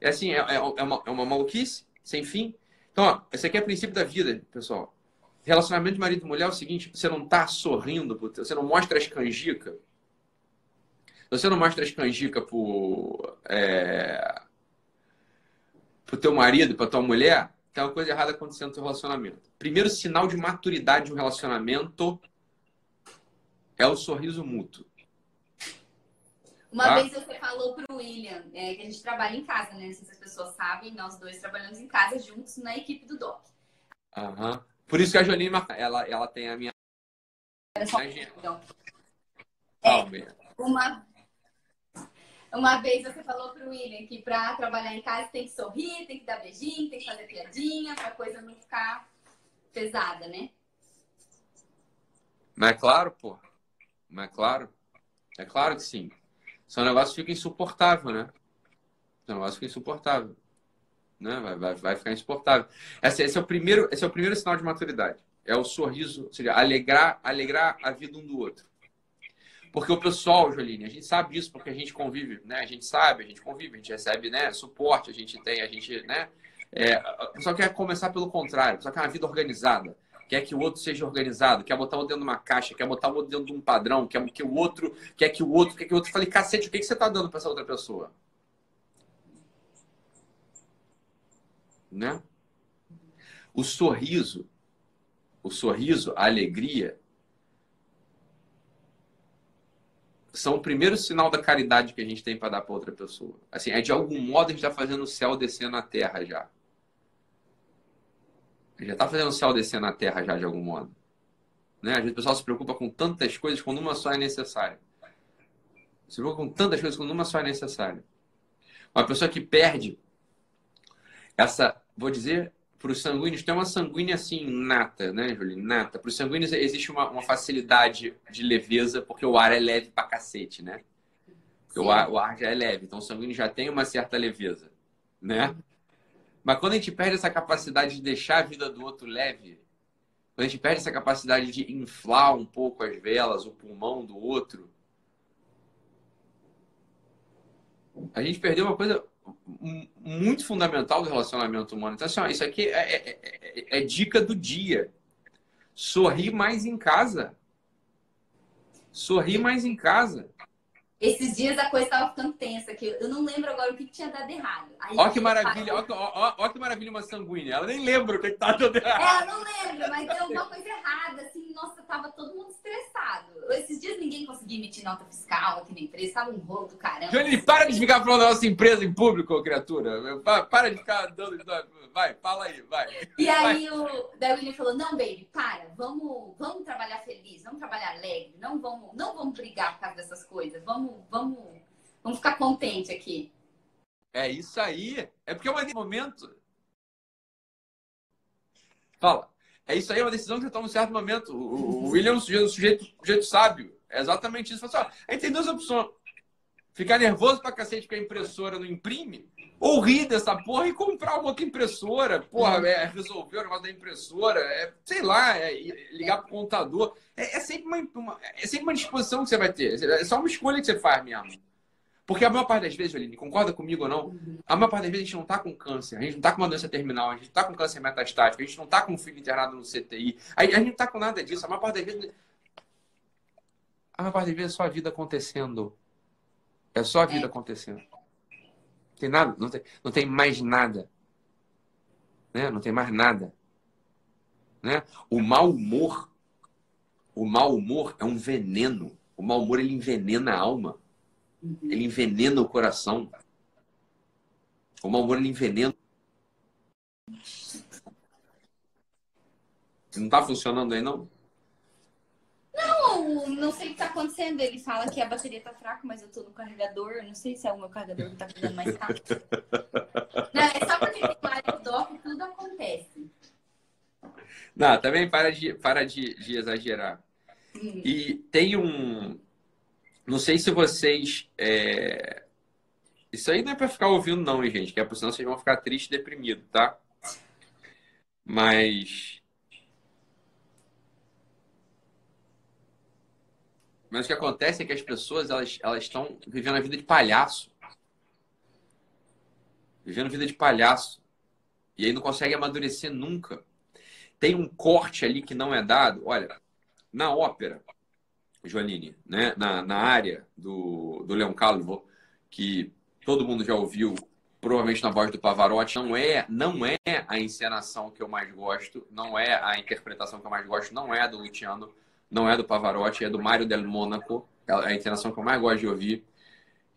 É assim, é, é, é, uma, é uma maluquice sem fim. Então, ó, esse aqui é o princípio da vida, pessoal. Relacionamento de marido e mulher é o seguinte: você não tá sorrindo, você não mostra as canjicas. Você não mostra as canjicas pro, é, pro teu marido, pra tua mulher, tem uma coisa errada acontecendo no seu relacionamento. Primeiro sinal de maturidade de um relacionamento é o sorriso mútuo. Uma tá? vez você falou para o William é, que a gente trabalha em casa, né? Não sei se as pessoas sabem, nós dois trabalhamos em casa juntos na equipe do DOC. Aham. Por isso que a Jolima, ela, ela tem a minha. Só... Então, É, uma, uma vez você falou pro William que para trabalhar em casa tem que sorrir, tem que dar beijinho, tem que fazer piadinha, pra coisa não ficar pesada, né? Mas é claro, pô. Mas é claro. É claro que sim. Seu negócio fica insuportável, né? Seu negócio fica insuportável. Né? Vai, vai, vai ficar insuportável. Esse, esse, é o primeiro, esse é o primeiro sinal de maturidade. É o sorriso, ou seja, alegrar, alegrar a vida um do outro. Porque o pessoal, Joline, a gente sabe disso porque a gente convive, né? A gente sabe, a gente convive, a gente recebe né, suporte, a gente tem, a gente, né? É, pessoal quer começar pelo contrário, pessoal quer uma vida organizada, quer que o outro seja organizado, quer botar o outro dentro de uma caixa, quer botar o outro dentro de um padrão, quer que o outro, quer que o outro, quer que o outro. Falei, cacete, o que, que você está dando para essa outra pessoa? Né? O sorriso, o sorriso, a alegria, são o primeiro sinal da caridade que a gente tem para dar para outra pessoa. Assim, é de algum modo a gente está fazendo o céu descer na terra já. Já está fazendo o céu descer na terra já de algum modo. Né? Às vezes o pessoal se preocupa com tantas coisas quando uma só é necessária. Se preocupa com tantas coisas quando uma só é necessária. Uma pessoa que perde essa, vou dizer, para os sanguíneos, tem uma sanguínea assim, nata, né, Julie? Nata. Para os sanguíneos existe uma, uma, facilidade de leveza, porque o ar é leve pra cacete, né? O ar, o ar, já é leve, então o sanguíneo já tem uma certa leveza, né? Mas quando a gente perde essa capacidade de deixar a vida do outro leve, quando a gente perde essa capacidade de inflar um pouco as velas, o pulmão do outro, a gente perdeu uma coisa muito fundamental do relacionamento humano. Então, assim, ó, isso aqui é, é, é, é, dica do dia. Sorrir mais em casa. Sorrir mais em casa. Esses dias a coisa estava ficando tensa, que eu não lembro agora o que, que tinha dado errado. Olha que maravilha, olha, que maravilha uma sanguínea. Ela nem lembra o que estava dando errado. É, ela não lembra, mas deu alguma coisa errada, assim, nossa, tava todo mundo estressado. Esses dias ninguém conseguia emitir nota fiscal aqui na empresa, tava um rolo do caramba. Johnny, para de ficar falando da nossa empresa em público, criatura. Para de ficar dando. Vai, fala aí, vai. E aí vai. o David falou: não, baby, para, vamos, vamos trabalhar feliz, vamos trabalhar alegre, não vamos, não vamos brigar por causa dessas coisas, vamos, vamos, vamos ficar contente aqui. É isso aí. É porque é um momento. Fala. É isso aí, é uma decisão que você toma em um certo momento. O, William é um sujeito, sujeito, sujeito sábio. É exatamente isso. Fala assim, ó, a gente tem duas opções. Ficar nervoso pra cacete porque a impressora não imprime, ou rir dessa porra e comprar uma outra impressora. Porra, é, resolver o negócio da impressora, é, sei lá, é, ligar pro contador. É, é, sempre uma, uma, é sempre uma disposição que você vai ter. É só uma escolha que você faz mesmo. Porque a maior parte das vezes, Aline, concorda comigo ou não? A maior parte das vezes a gente não está com câncer, a gente não está com uma doença terminal, a gente não está com câncer metastático, a gente não está com um filho internado no CTI, a gente não está com nada disso. A maior parte das vezes. A maior parte das vezes é só a vida acontecendo. É só a vida é. acontecendo. Não tem nada, não tem, não tem mais nada. Né? Não tem mais nada. Né? O mau humor, o mau humor é um veneno. O mau humor ele envenena a alma. Uhum. Ele envenena o coração. O mau humor ele envenena. Não está funcionando aí, não? Não, não sei o que está acontecendo. Ele fala que a bateria está fraca, mas eu estou no carregador. Não sei se é o meu carregador que está ficando mais rápido. não, é só porque tem vários dock tudo acontece. Não, também para de, para de, de exagerar. Hum. E tem um, não sei se vocês. É... Isso aí não é para ficar ouvindo, não, hein, gente? Que é por senão vocês vão ficar tristes e deprimidos, tá? Mas. Mas o que acontece é que as pessoas elas, elas estão vivendo a vida de palhaço. Vivendo vida de palhaço. E aí não consegue amadurecer nunca. Tem um corte ali que não é dado. Olha, na ópera, Joanine, né? na, na área do, do Leão Calvo, que todo mundo já ouviu, provavelmente na voz do Pavarotti, não é, não é a encenação que eu mais gosto, não é a interpretação que eu mais gosto, não é a do Luciano, não é do Pavarotti, é do Mário Del Monaco, é a encenação que eu mais gosto de ouvir,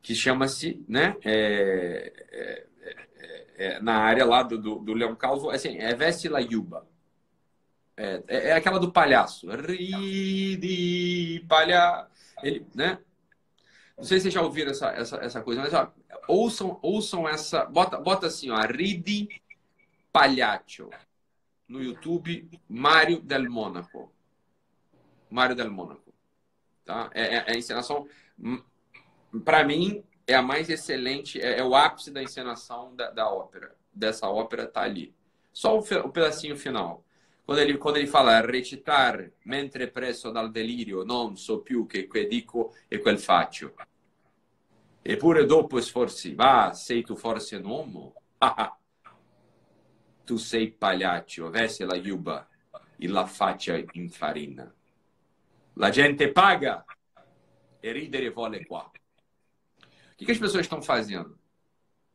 que chama-se, né, é, é, é, é, na área lá do, do, do Leão Calvo, assim, é Veste la Yuba. É, aquela do palhaço. Ridi, palha. Ele, né? Não sei se vocês já ouviram essa, essa, essa coisa, mas ó, ouçam, ouçam essa. Bota, bota assim, ó. Ridi Pagliaccio. No YouTube, Mário del Mônaco. Mário del Mônaco. Tá? É, é, é a encenação, hum, para mim, é a mais excelente, é, é, o ápice da encenação da, da ópera. Dessa ópera tá ali. Só o, o pedacinho final. Quando ele, quando ele fala recitar mentre presso dal delirio non so più che quel dico e quel faccio. Eppure dopo sforzi, va, sei tu forse un uomo? tu sei pagliaccio, veste la giubba e la faccia in farina. La gente paga e ridere vuole qua. O que, que as pessoas estão fazendo?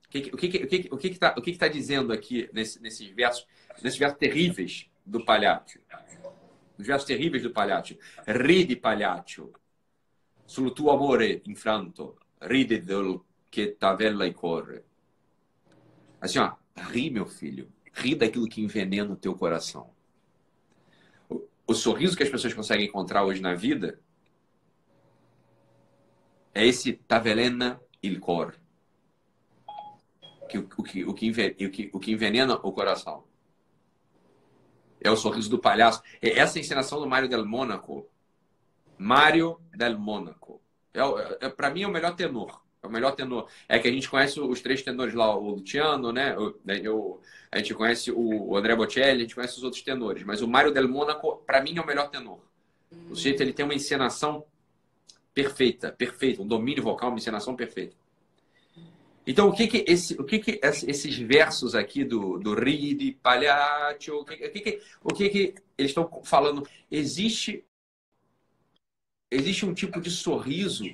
O que, que, que, que está o que está dizendo aqui nesse, nesses versos, nesses versos terríveis do Pagliaccio? Nos versos terríveis do Pagliaccio. Ridi, Pagliaccio, sul tuo amore infranto, ride del che t'avella e corre. Assim, ó, ri, meu filho, ri daquilo que envenena o teu coração. O, sorriso que as pessoas conseguem encontrar hoje na vida é esse tavelena il cor. Que, o, que, o, que, o que envenena o coração. É o sorriso do palhaço. É essa encenação do Mário Del Mônaco. Mário Del Mônaco. É, é, é para mim é o melhor tenor. É o melhor tenor. É que a gente conhece os três tenores lá, o Luciano, né? né eu, a gente conhece o André Bocelli, a gente conhece os outros tenores. Mas o Mário Del Mônaco, para mim, é o melhor tenor. O jeito ele tem uma encenação perfeita, perfeita, um domínio vocal, uma encenação perfeita. Então, o que que, esse, o que, que esses versos aqui do, do Ridi, Pagliaccio, o que, o que, que, o que, que eles estão falando? Existe, existe um tipo de sorriso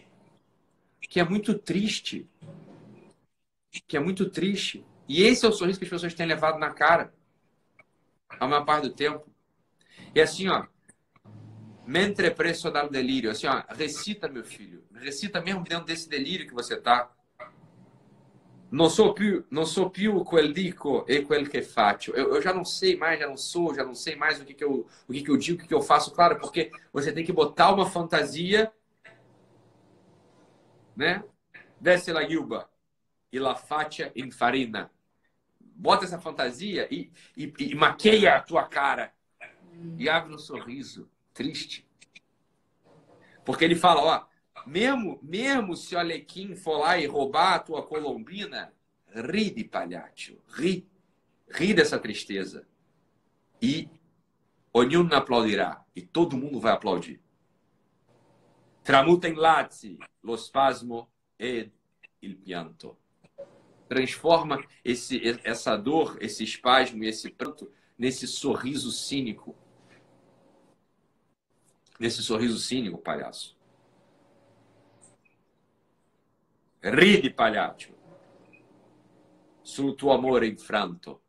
que é muito triste. Que é muito triste. E esse é o sorriso que as pessoas têm levado na cara a maior parte do tempo. E assim, ó, mentre presso dal delírio. Assim, ó, recita, meu filho. Recita mesmo dentro desse delírio que você tá. Não sou più, não sou più quel dico e quel que faccio. Eu, eu, já não sei mais, já não sou, já não sei mais o que, que, eu, o que, que eu digo, o que, que eu faço. Claro, porque você tem que botar uma fantasia, né? Desce la yuba e la faccia in farina. Bota essa fantasia e, e, e maqueia a tua cara. E abre um sorriso triste. Porque ele fala, ó, mesmo, mesmo se o Alequim for lá e roubar a tua colombina, ri de palhaço, ri, ri dessa tristeza. E ognuno aplaudirá, e todo mundo vai aplaudir. Tramuta in lazzi lo spasmo ed il pianto. Transforma esse, essa dor, esse espasmo e esse pranto nesse sorriso cínico nesse sorriso cínico, palhaço. Ride, palhaço. Sul tuo amore infranto.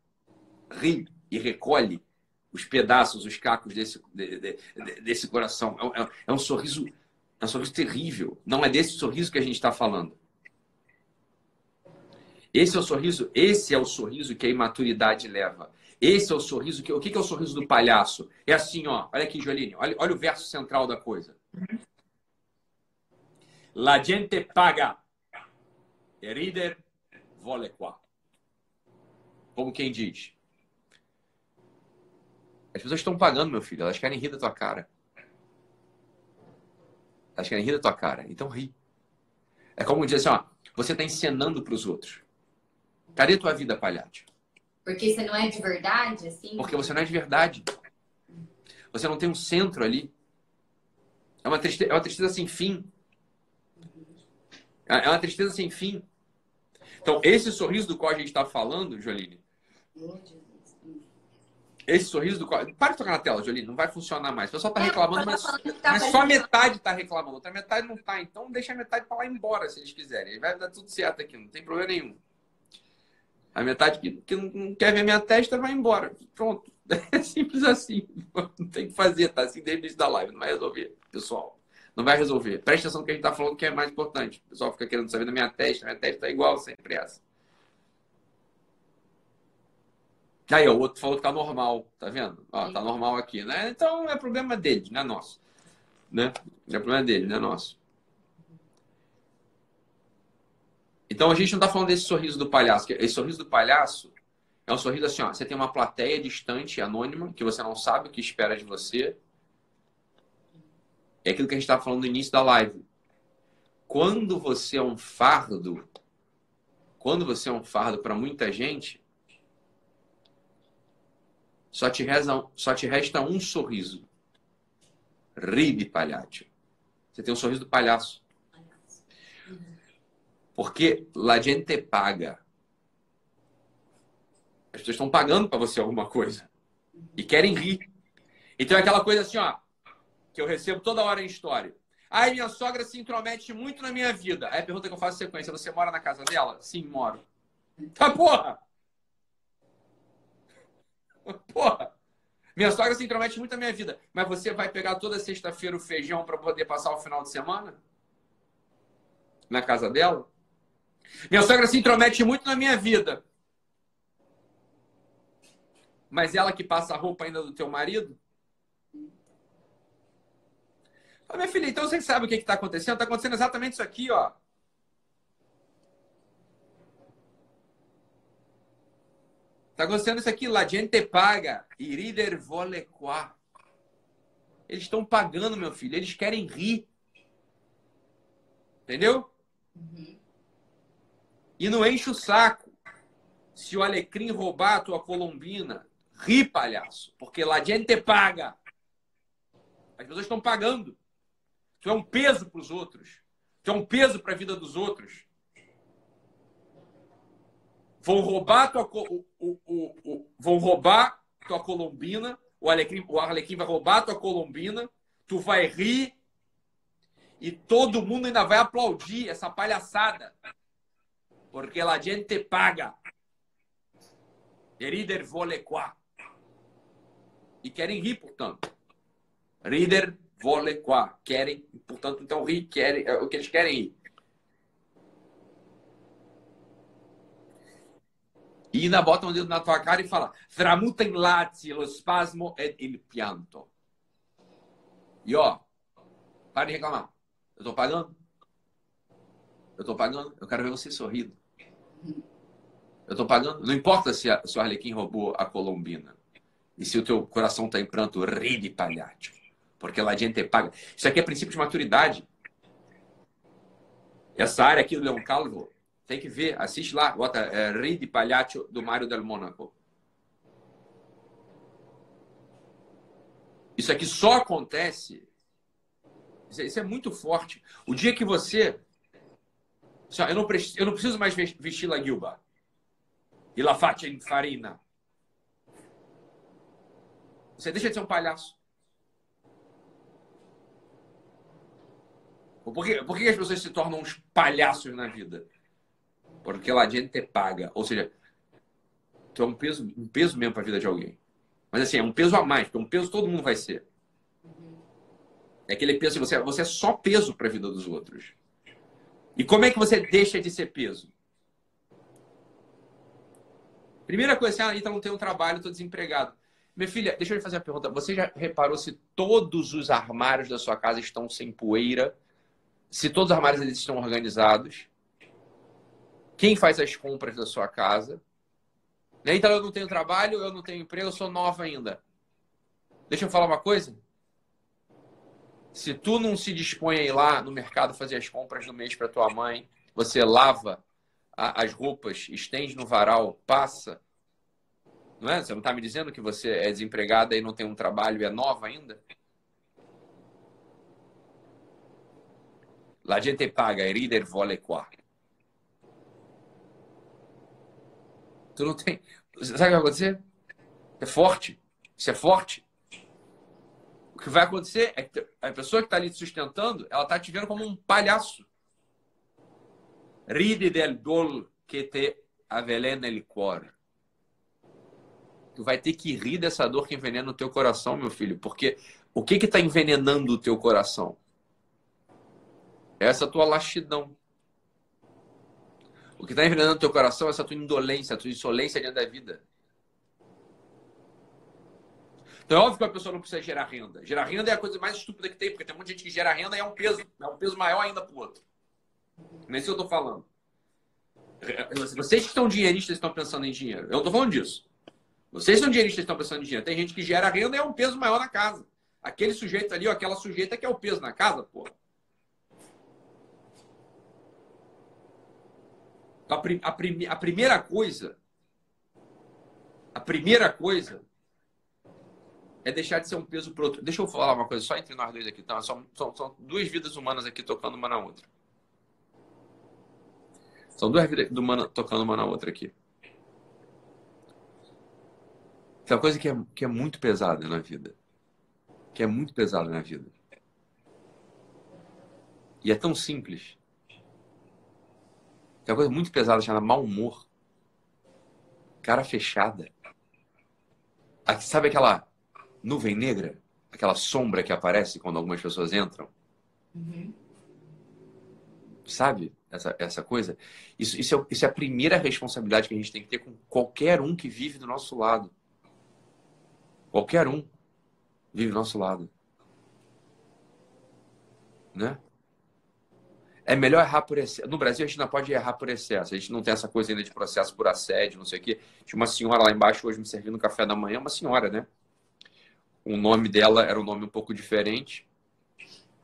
Ri e recolhe os pedaços, os cacos desse, de, de, desse coração. É, é, é, um sorriso, é um sorriso terrível. Não é desse sorriso que a gente está falando. Esse é o sorriso, esse é o sorriso que a imaturidade leva. Esse é o sorriso. Que, o que é o sorriso do palhaço? É assim, ó. Olha aqui, Joline. Olha, olha o verso central da coisa. La gente paga. E rider vole qua. Como quem diz. As pessoas estão pagando, meu filho. Elas querem rir da tua cara. Elas querem rir da tua cara. Então ri. É como dizer assim, ó. Você está encenando para os outros. Cadê tua vida, palhaço? Porque você não é de verdade, assim? Porque você não é de verdade. Você não tem um centro ali. É uma tristeza, é uma tristeza sem fim. É uma tristeza sem fim. Então, esse sorriso do qual a gente está falando, Joline. Esse sorriso do qual. Para de tocar na tela, Joline. Não vai funcionar mais. O pessoal está é, reclamando, mas, tá mas só metade está reclamando. Outra metade não está. Então, deixa a metade para lá embora, se eles quiserem. Vai dar tudo certo aqui. Não tem problema nenhum. A metade que, que não quer ver minha testa vai embora. Pronto. É simples assim. Não tem que fazer, tá? Assim desde o início da live. Não vai resolver, pessoal. Não vai resolver. Presta atenção no que a gente tá falando que é mais importante. O pessoal fica querendo saber da minha testa. Minha testa tá igual sempre essa. Aí, o outro falou que tá normal, tá vendo? Ó, tá normal aqui, né? Então é problema dele, não é nosso. Né? É problema dele, não é nosso. Então a gente não tá falando desse sorriso do palhaço. Esse sorriso do palhaço é um sorriso assim, ó. Você tem uma plateia distante, anônima, que você não sabe o que espera de você. É aquilo que a gente estava falando no início da live. Quando você é um fardo, quando você é um fardo para muita gente, só te, resta, só te resta um sorriso. Ride, palhaço. Você tem um sorriso do palhaço. Porque la gente paga. As pessoas estão pagando para você alguma coisa. E querem rir. Então é aquela coisa assim, ó, que eu recebo toda hora em história. Ai, minha sogra se intromete muito na minha vida. Aí a pergunta que eu faço sequência: você mora na casa dela? Sim, moro. Tá porra! Porra! Minha sogra se intromete muito na minha vida. Mas você vai pegar toda sexta-feira o feijão para poder passar o final de semana? Na casa dela? Minha sogra se intromete muito na minha vida. Mas ela que passa a roupa ainda do teu marido? Ah, minha filha, então você sabe o que está acontecendo? Está acontecendo exatamente isso aqui, ó. Está acontecendo isso aqui, la gente paga. Irider vole qua. Eles estão pagando, meu filho. Eles querem rir. Entendeu? Uhum. E não enche o saco. Se o alecrim roubar a tua colombina, ri, palhaço. Porque la gente paga. As pessoas estão pagando. Tu é um peso para os outros. Tu é um peso para a vida dos outros. Vão roubar tua, o, o, o, vão roubar tua colombina. O Alecrim, o Arlequim vai roubar tua colombina. Tu vai rir. E todo mundo ainda vai aplaudir essa palhaçada. Porque a gente paga. Rider vole qua. E querem rir, portanto. Rider vole qua. Querem, portanto, então rir, querem, é o que eles querem rir. E ainda bota um dedo na tua cara e fala: Tramuta in lazzi lo spasmo ed il pianto. E ó, para de reclamar. Eu tô pagando. Eu tô pagando. Eu quero ver você sorrindo. Eu tô pagando. Não importa se, a, se o Arlequim roubou a Colombina. E se o teu coração tá em pranto, ri de palhaço. Porque lá gente paga. Isso aqui é princípio de maturidade. Essa área aqui do Leão Calvo tem que ver, assiste lá, bota é, Ri de Palhaço do Mário Del Mônaco. Isso aqui só acontece. Isso é muito forte. O dia que você. Eu não, preciso, eu não preciso mais vestir la guilba. E la faccia in farina. Você deixa de ser um palhaço. Por que, por que as pessoas se tornam uns palhaços na vida? Porque lá gente paga. Ou seja, tu é um peso, um peso mesmo para a vida de alguém. Mas assim, é um peso a mais, porque um peso todo mundo vai ser. É aquele peso que você, você é só peso para a vida dos outros. E como é que você deixa de ser peso? Primeira coisa, assim, ah, então não um trabalho, estou desempregado. Minha filha, deixa eu lhe fazer uma pergunta. Você já reparou se todos os armários da sua casa estão sem poeira? Se todos os armários eles estão organizados? Quem faz as compras da sua casa. Né? Então eu não tenho trabalho, eu não tenho emprego, eu sou nova ainda. Deixa eu falar uma coisa. Se tu não se dispõe a ir lá no mercado fazer as compras do mês para tua mãe, você lava as roupas, estende no varal, passa. Não é? Você não está me dizendo que você é desempregada e não tem um trabalho e é nova ainda? La gente paga, e rider vole qua. Tu não tem. Sabe o que vai acontecer? É forte. Isso é forte. O que vai acontecer é que a pessoa que está ali te sustentando, ela está te vendo como um palhaço. Ride del dol que te avelena el cuore. Tu vai ter que rir dessa dor que envenena o teu coração, meu filho. Porque o que está envenenando o teu coração? Essa tua lastidão. O que está envenenando o teu coração é essa tua indolência, a tua insolência diante da vida. Então é óbvio que a pessoa não precisa gerar renda. Gerar renda é a coisa mais estúpida que tem, porque tem de gente que gera renda e é um peso. É um peso maior ainda para o outro. Não é que eu estou falando. Vocês que estão dinheiristas estão pensando em dinheiro. Eu estou falando disso. Vocês são dinheiristas estão pensando em dinheiro. Tem gente que gera renda e é um peso maior na casa. Aquele sujeito ali, ou aquela sujeita que é o peso na casa, pô. A, prim, a, prim, a primeira coisa, a primeira coisa é deixar de ser um peso pro outro. Deixa eu falar uma coisa só entre nós dois aqui, tá? São, são, são duas vidas humanas aqui tocando uma na outra. São duas vidas humanas tocando uma na outra aqui. Tem uma coisa que é, que é muito pesada na vida. Que é muito pesada na vida. E é tão simples. Tem uma coisa muito pesada chamada mau humor. Cara fechada. Sabe aquela nuvem negra? Aquela sombra que aparece quando algumas pessoas entram? Uhum. Sabe essa, essa coisa? Isso, isso, é, isso é a primeira responsabilidade que a gente tem que ter com qualquer um que vive do nosso lado. Qualquer um vive do nosso lado. Né? É melhor errar por excesso. No Brasil, a gente não pode errar por excesso. A gente não tem essa coisa ainda de processo por assédio, não sei o quê. Tinha uma senhora lá embaixo hoje me servindo café da manhã, uma senhora, né? O nome dela era um nome um pouco diferente.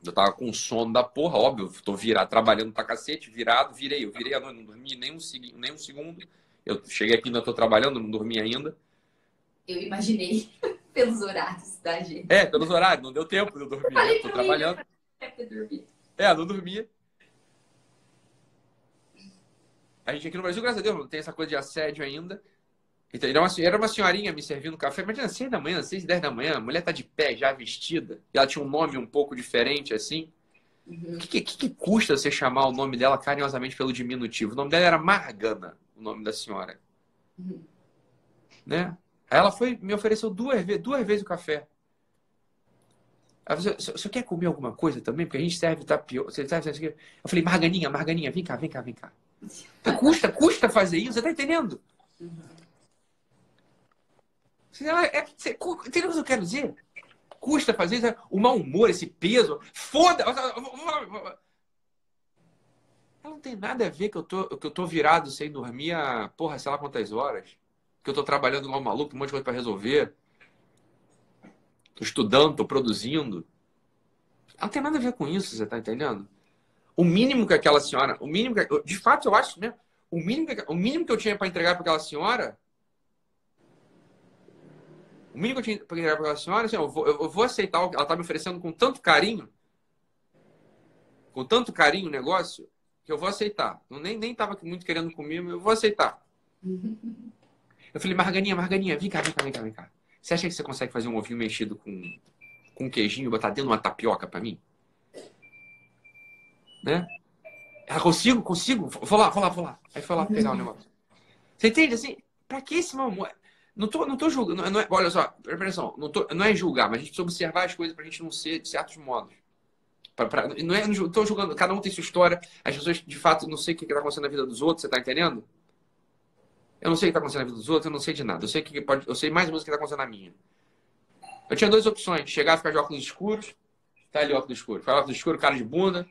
Eu tava com sono da porra, óbvio. Tô virado, trabalhando pra cacete, virado, virei. Eu virei a noite, não dormi nem um, nem um segundo. Eu cheguei aqui, ainda tô trabalhando, não dormi ainda. Eu imaginei pelos horários da gente. É, pelos horários, não deu tempo de eu dormir. Eu tô trabalhando. É, não dormia. A gente aqui no Brasil, graças a Deus, não tem essa coisa de assédio ainda. Então, era uma, era uma senhorinha me servindo café. Imagina, seis da manhã, seis, dez da manhã, a mulher tá de pé, já vestida. E ela tinha um nome um pouco diferente, assim. O uhum. que, que, que, custa você chamar o nome dela carinhosamente pelo diminutivo? O nome dela era Margana, o nome da senhora. Uhum. Né? Aí ela foi, me ofereceu duas, duas vezes o café. Ela falou, você quer comer alguma coisa também? Porque a gente serve tapioca. Eu falei, Marganinha, Marganinha, vem cá, vem cá, vem cá. Custa, custa fazer isso, você tá entendendo? Você, é, você, entendeu o que eu quero dizer? Custa fazer isso, o mau humor, esse peso. Foda! Ela não tem nada a ver que eu tô, que eu tô virado sem dormir há, porra, sei lá quantas horas. Que eu tô trabalhando igual maluco, um monte de coisa para resolver. Tô estudando, tô produzindo. Não tem nada a ver com isso, você tá entendendo? O mínimo que aquela senhora, o mínimo que, de fato eu acho, né? O mínimo que, o mínimo que eu tinha para entregar para aquela senhora, o mínimo que eu tinha para entregar para aquela senhora, assim, eu vou, eu vou aceitar o que ela está me oferecendo com tanto carinho, com tanto carinho o negócio, que eu vou aceitar. Eu nem nem tava muito querendo mas eu vou aceitar. Eu falei, Marganinha, Marganinha, vem cá, vem cá, vem cá, vem cá. Você acha que você consegue fazer um ovinho mexido com, com queijinho e botar dentro de uma tapioca para mim? Né? Ela, consigo, consigo, vou lá, vou lá, vou lá. Aí foi lá pegar o negócio. Você entende? Assim, pra que esse mau humor? Não tô, não tô julgando, não é, olha só, presta não, tô, não é julgar, mas a gente precisa observar as coisas pra gente não ser de certos modos. Pra, pra, não é, não tô julgando, cada um tem sua história, as pessoas de fato não sei o que está acontecendo na vida dos outros, você tá entendendo? Eu não sei o que está acontecendo na vida dos outros, eu não sei de nada. Eu sei que pode, eu sei mais ou menos o que está acontecendo na minha. Eu tinha duas opções: chegar e ficar de óculos escuros, tá ali óculos escuros, ficar óculos escuros, cara de bunda,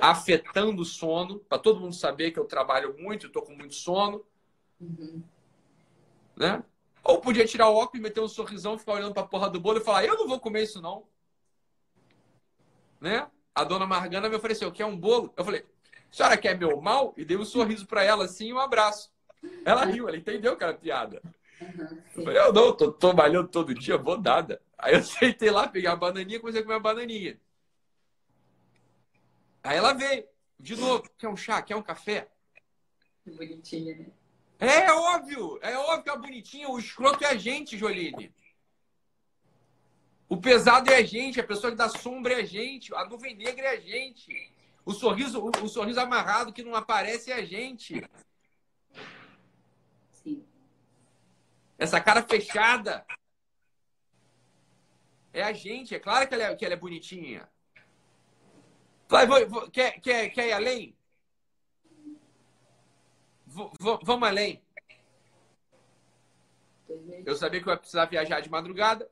afetando o sono, para todo mundo saber que eu trabalho muito, estou com muito sono. Uhum. Né? Ou podia tirar o óculos, meter um sorrisão, ficar olhando para a porra do bolo e falar: Eu não vou comer isso, não. Né? A dona Margana me ofereceu: Quer um bolo? Eu falei: A senhora quer meu mal? E dei um sorriso para ela assim e um abraço. Ela riu, ela entendeu que era piada. Uhum, eu falei: Eu não, tô trabalhando todo dia, vou nada. Aí eu sentei lá, peguei a bananinha e comecei a comer a bananinha. Aí ela veio, de novo, quer um chá, quer um café? Bonitinha, né? É óbvio, é óbvio que é bonitinha. O escroto é a gente, Joline. O pesado é a gente, a pessoa que dá sombra é a gente, a nuvem negra é a gente. O sorriso, o, o sorriso amarrado que não aparece é a gente. Sim. Essa cara fechada é a gente. É claro que ela é, que ela é bonitinha. Vai, vou, vou, quer, quer, quer ir além? vamos além. Eu sabia que eu ia precisar viajar de madrugada.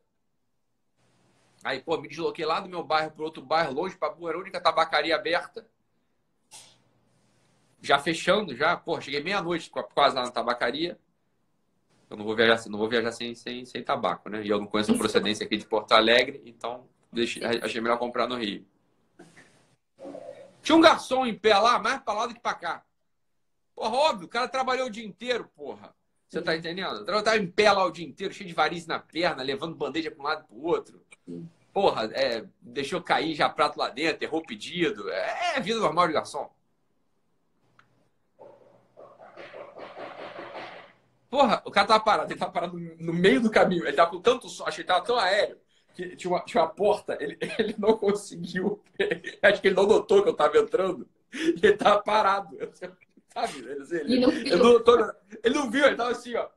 Aí, pô, me desloquei lá do meu bairro para outro bairro, longe, para era a única tabacaria aberta. Já fechando, já. Pô, cheguei meia-noite quase lá na tabacaria. Eu não vou viajar, não vou viajar sem, sem, sem tabaco, né? E eu não conheço a procedência aqui de Porto Alegre, então deixei, achei melhor comprar no Rio. Tinha um garçom em pé lá, mais pra lá do que pra cá. Porra, óbvio, o cara trabalhou o dia inteiro, porra. Você tá entendendo? Eu tava em pé lá o dia inteiro, cheio de varizes na perna, levando bandeja para um lado e pro outro. Porra, é, deixou cair já prato lá dentro, errou pedido. É, é vida normal de garçom. Porra, o cara tava parado, ele tava parado no meio do caminho. Ele tava com tanto som, achei que tava tão aéreo que tinha uma, tinha uma porta, ele, ele não conseguiu. Acho que ele não notou que eu tava entrando. E ele tava parado. Sabe? Ele, ele, ele, não, ele não viu, ele tava assim, ó.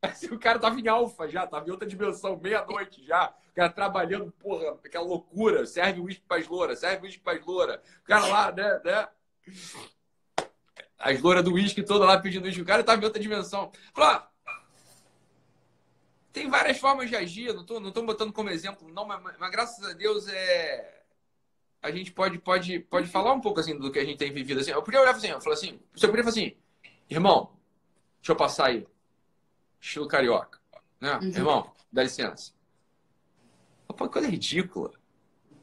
Assim, o cara tava em alfa já, tava em outra dimensão, meia-noite já. O cara trabalhando, porra, aquela loucura. Serve uísque pras louras, serve uísque pras louras. O cara lá, né, né? As louras do uísque toda lá pedindo uísque. O cara tava em outra dimensão. Falou, tem várias formas de agir, não tô, não tô botando como exemplo, não, mas, mas graças a Deus é a gente pode, pode, pode falar um pouco assim do que a gente tem vivido. Assim, eu podia olhar assim, eu falo assim, você podia falar assim, irmão, deixa eu passar aí. Estilo carioca. Né? Uhum. Irmão, dá licença. Pô, coisa ridícula.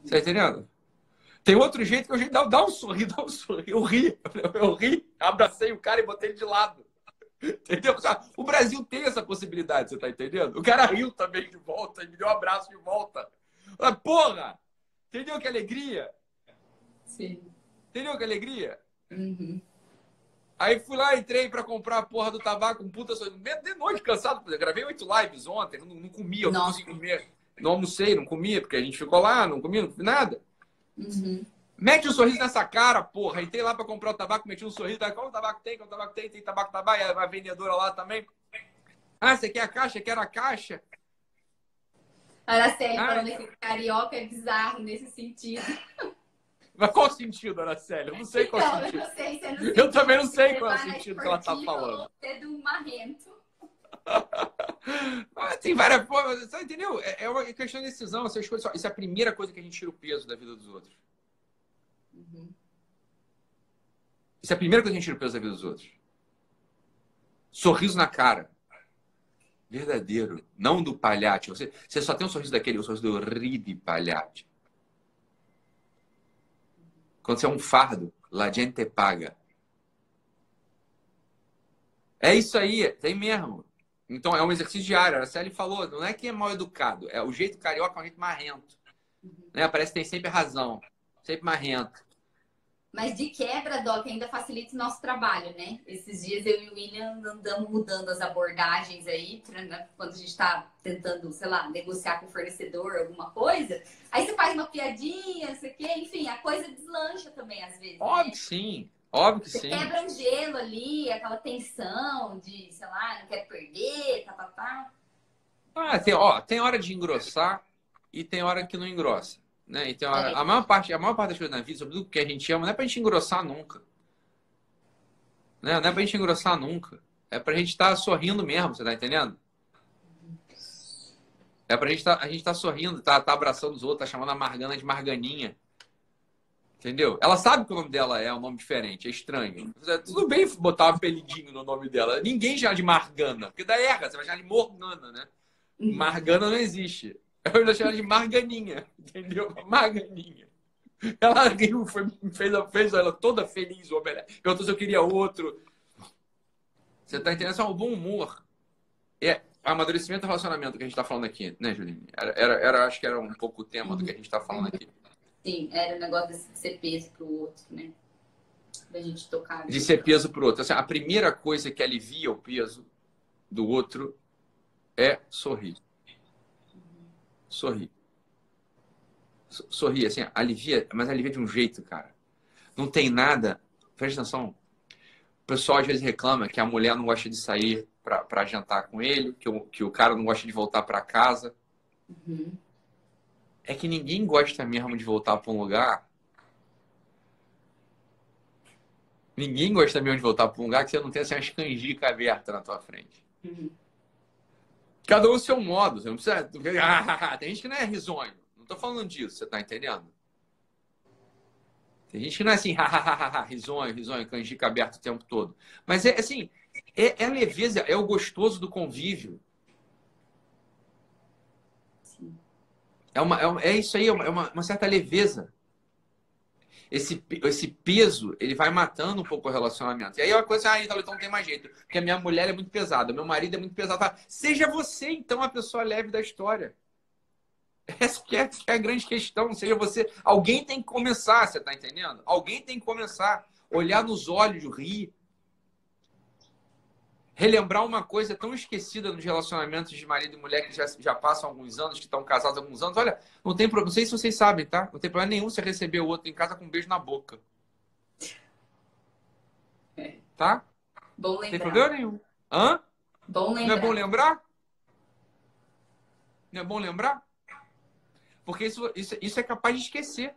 Você tá entendendo? Tem outro jeito que eu dá, dá um sorriso, dá um sorriso. Eu ri, eu ri, abracei o cara e botei ele de lado. Entendeu? O Brasil tem essa possibilidade, você tá entendendo? O cara riu também de volta e me deu um abraço de volta. Porra! Entendeu que alegria? Sim. Entendeu que alegria? Uhum. Aí fui lá, entrei para comprar a porra do tabaco, um puta de noite cansado. Gravei oito lives ontem, não, não comia, eu não consegui comer. Não almocei, não comia, porque a gente ficou lá, não comia, não comi nada. Uhum. Mete um sorriso nessa cara, porra. Entrei lá para comprar o tabaco, meti um sorriso. Qual tabaco tem? Qual tabaco tem? Tem tabaco tabaco. E a vendedora lá também. Ah, você quer a caixa? Quero a caixa. Araceli ah, falando que carioca é bizarro nesse sentido. Mas qual sentido, Araceli? Eu não sei qual então, sentido. Eu, sei, eu também não sei qual é o sentido que ela tá falando. Você do marrento. tem várias formas, você entendeu? É, é uma questão de decisão. Essas coisas, isso é a primeira coisa que a gente tira o peso da vida dos outros. Uhum. Isso é a primeira coisa que a gente tira o peso da vida dos outros. Sorriso na cara verdadeiro, não do palhate. Você, você só tem um sorriso daquele, o sorriso do ridi palhate. Quando você é um fardo, la gente paga. É isso aí, tem mesmo. Então é um exercício diário. A Célia falou, não é que é mal educado, é o jeito carioca é um jeito marrento. Né? Parece que tem sempre razão, sempre marrento. Mas de quebra, Doc, ainda facilita o nosso trabalho, né? Esses dias eu e o William andamos mudando as abordagens aí, né? quando a gente está tentando, sei lá, negociar com o fornecedor alguma coisa. Aí você faz uma piadinha, não sei o quê, enfim, a coisa deslancha também às vezes. Óbvio né? que sim. Óbvio que você sim. quebra um gelo ali, aquela tensão de, sei lá, não quero perder, tá, tá, tá. Ah, tem, ó, tem hora de engrossar e tem hora que não engrossa. Né? Então, a, é. a, maior parte, a maior parte das coisas na vida, sobretudo o que a gente ama, não é pra gente engrossar nunca. Né? Não é pra gente engrossar nunca. É pra gente estar tá sorrindo mesmo, você tá entendendo? É pra gente tá, a gente tá sorrindo, tá, tá abraçando os outros, tá chamando a Margana de Marganinha. Entendeu? Ela sabe que o nome dela é um nome diferente, é estranho. Tudo bem botar um apelidinho no nome dela. Ninguém chama de Margana, porque daí erra, você vai chamar de Morgana, né? Uhum. Margana não existe. Eu ainda chamo ela de Marganinha, entendeu? Marganinha. Ela riu, foi, fez, fez ela toda feliz, o Perguntou se eu queria outro. Você tá entendendo? É um bom humor. É amadurecimento do relacionamento que a gente tá falando aqui, né, Juline? Era, era, era, acho que era um pouco o tema do que a gente tá falando aqui. Sim, era o negócio de ser peso pro outro, né? Da gente tocar. De ser peso pro outro. Assim, a primeira coisa que alivia o peso do outro é sorrir sorri. Sorri, assim, alivia, mas alivia de um jeito, cara. Não tem nada. Presta atenção. O pessoal às vezes reclama que a mulher não gosta de sair para jantar com ele, que o, que o cara não gosta de voltar para casa. Uhum. É que ninguém gosta mesmo de voltar para um lugar. Ninguém gosta mesmo de voltar para um lugar que você não tem assim, uma canjicas aberta na tua frente. Uhum. Cada um o seu modo. Você não precisa. Ah, tem gente que não é risonho. Não tô falando disso, você tá entendendo? Tem gente que não é assim, risonho, risonho, canjica aberto o tempo todo. Mas é assim, é, é leveza, é o gostoso do convívio. É, uma, é, é isso aí, é uma, uma certa leveza esse, esse peso, ele vai matando um pouco o relacionamento. E aí é uma coisa, ah, então, não tem mais jeito. Porque a minha mulher é muito pesada, meu marido é muito pesado. Seja você, então, a pessoa leve da história. Essa que é, que é a grande questão. Seja você. Alguém tem que começar, você tá entendendo? Alguém tem que começar. Olhar nos olhos, rir, relembrar uma coisa tão esquecida nos relacionamentos de marido e mulher que já, já passam alguns anos, que estão casados há alguns anos. Olha, não tem problema, não sei se vocês sabem, tá? Não tem problema nenhum você receber o outro em casa com um beijo na boca. É. Tá? Bom lembrar. Não tem problema nenhum. Hã? Bom lembrar. Não é bom lembrar? Não é bom lembrar? Porque isso, isso, isso é capaz de esquecer.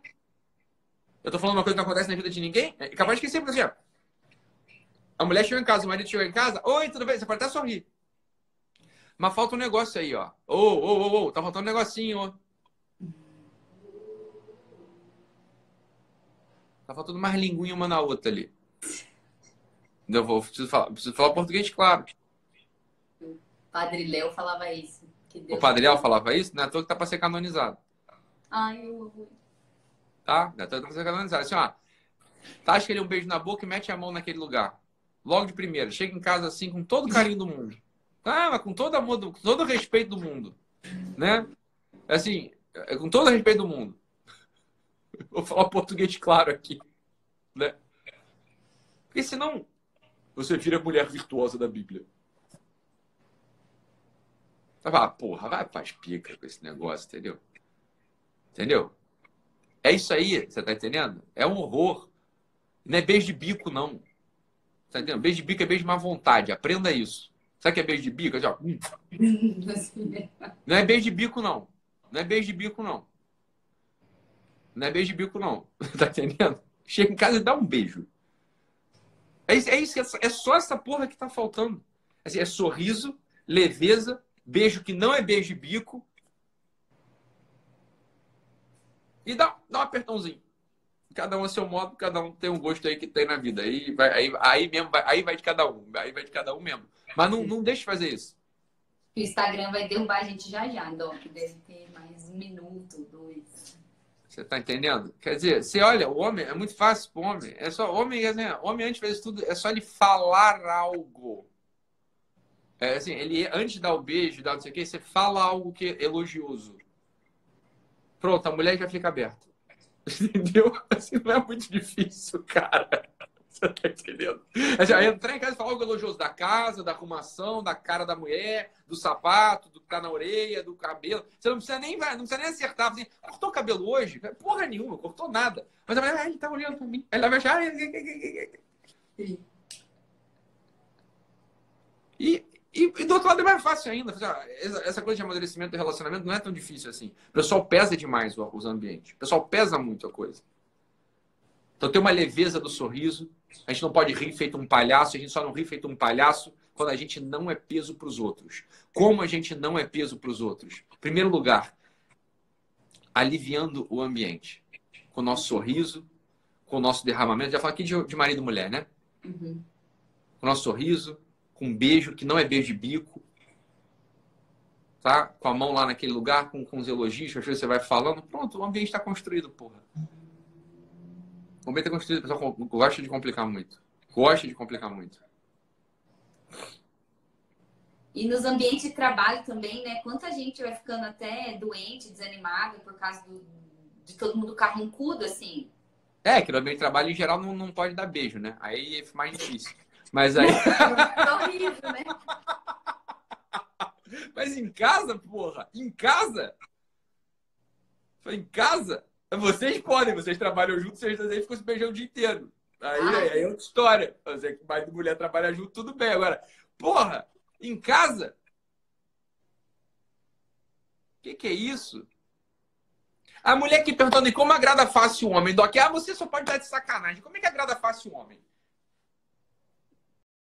Eu tô falando uma coisa que não acontece na vida de ninguém, é capaz de esquecer, por exemplo. A mulher chegou em casa, o marido chegou em casa. Oi, tudo bem? Você pode até sorrir. Mas falta um negócio aí, ó. Ô, ô, ô, ô, tá faltando um negocinho, ó. Tá faltando mais linguinha uma na outra ali. Eu vou, preciso falar, preciso falar português, claro. O Padre Léo falava isso. o Padre Léo falava isso? Não é à toa que tá pra ser canonizado. Ai, eu vou. Tá? Não é à toa que tá pra ser canonizado. Assim, ó. Tasca ele um beijo na boca e mete a mão naquele lugar logo de primeira. Chega em casa assim com todo o carinho do mundo. Ah, mas com todo amor, do, com todo o respeito do mundo. Né? Assim, é, com todo o respeito do mundo. Vou falar português claro aqui. Né? Porque senão você vira a mulher virtuosa da Bíblia. Ah, porra, vai faz pica com esse negócio, entendeu? Entendeu? É isso aí, você tá entendendo? É um horror. Não é beijo de bico, não. Tá entendendo? Beijo de bico é beijo de má vontade. Aprenda isso. Sabe o que é beijo de bico? Assim. Não é beijo de bico, não. Não é beijo de bico, não. Não é beijo de bico, não. Tá entendendo? Chega em casa e dá um beijo. É isso, é, isso, é só essa porra que tá faltando. Assim, é sorriso, leveza, beijo que não é beijo de bico. E dá, dá um apertãozinho cada um a seu modo, cada um tem um gosto aí que tem na vida. Aí vai, aí, aí mesmo vai, aí vai de cada um, aí vai de cada um mesmo. Mas não, não deixe de fazer isso. O Instagram vai derrubar a gente já já, Doc. Deve ter mais um minuto, dois. Você tá entendendo? Quer dizer, você olha, o homem é muito fácil pro homem. É só homem, assim, homem antes de fazer tudo, é só ele falar algo. É assim, ele antes de dar o beijo, dar não sei o que, você fala algo que é elogioso. Pronto, a mulher já fica aberta. Entendeu? Assim, não é muito difícil, cara. Você tá entendendo? Assim, aí entrar em casa e falar algo elogioso da casa, da arrumação, da cara da mulher, do sapato, do que tá na orelha, do cabelo. Você não precisa nem, não precisa nem acertar. Assim, cortou o cabelo hoje? Porra nenhuma, cortou nada. Mas a mulher, ah, ele tá olhando pra mim. Ela vai achar. E, e, e, do outro lado é mais fácil ainda. Essa coisa de amadurecimento do relacionamento não é tão difícil assim. O pessoal pesa demais os ambientes. O pessoal pesa muito a coisa. Então tem uma leveza do sorriso. A gente não pode rir feito um palhaço. A gente só não ri feito um palhaço quando a gente não é peso para os outros. Como a gente não é peso para os outros? Em primeiro lugar, aliviando o ambiente. Com o nosso sorriso, com o nosso derramamento. Já falo aqui de, de marido e mulher, né? Uhum. Com o nosso sorriso, com um beijo que não é beijo de bico, tá? Com a mão lá naquele lugar, com, com os elogios, às vezes você vai falando, pronto, o ambiente está construído, porra. O ambiente está construído, o pessoal gosta de complicar muito. Gosta de complicar muito. E nos ambientes de trabalho também, né? Quanta gente vai ficando até doente, desanimada por causa do, de todo mundo carrancudo, assim. É, que no ambiente de trabalho, em geral, não, não pode dar beijo, né? Aí é mais difícil. Mas aí. Tá horrível, né? Mas em casa, porra, em casa? Em casa? Vocês podem, vocês trabalham juntos, vocês aí ficam se beijando o dia inteiro. Aí, ah, aí é outra história. Você que mais de mulher trabalha junto, tudo bem. Agora, porra, em casa? O que, que é isso? A mulher que perguntando, e como agrada fácil o homem? Doc, ah, você só pode dar de sacanagem. Como é que agrada fácil o homem?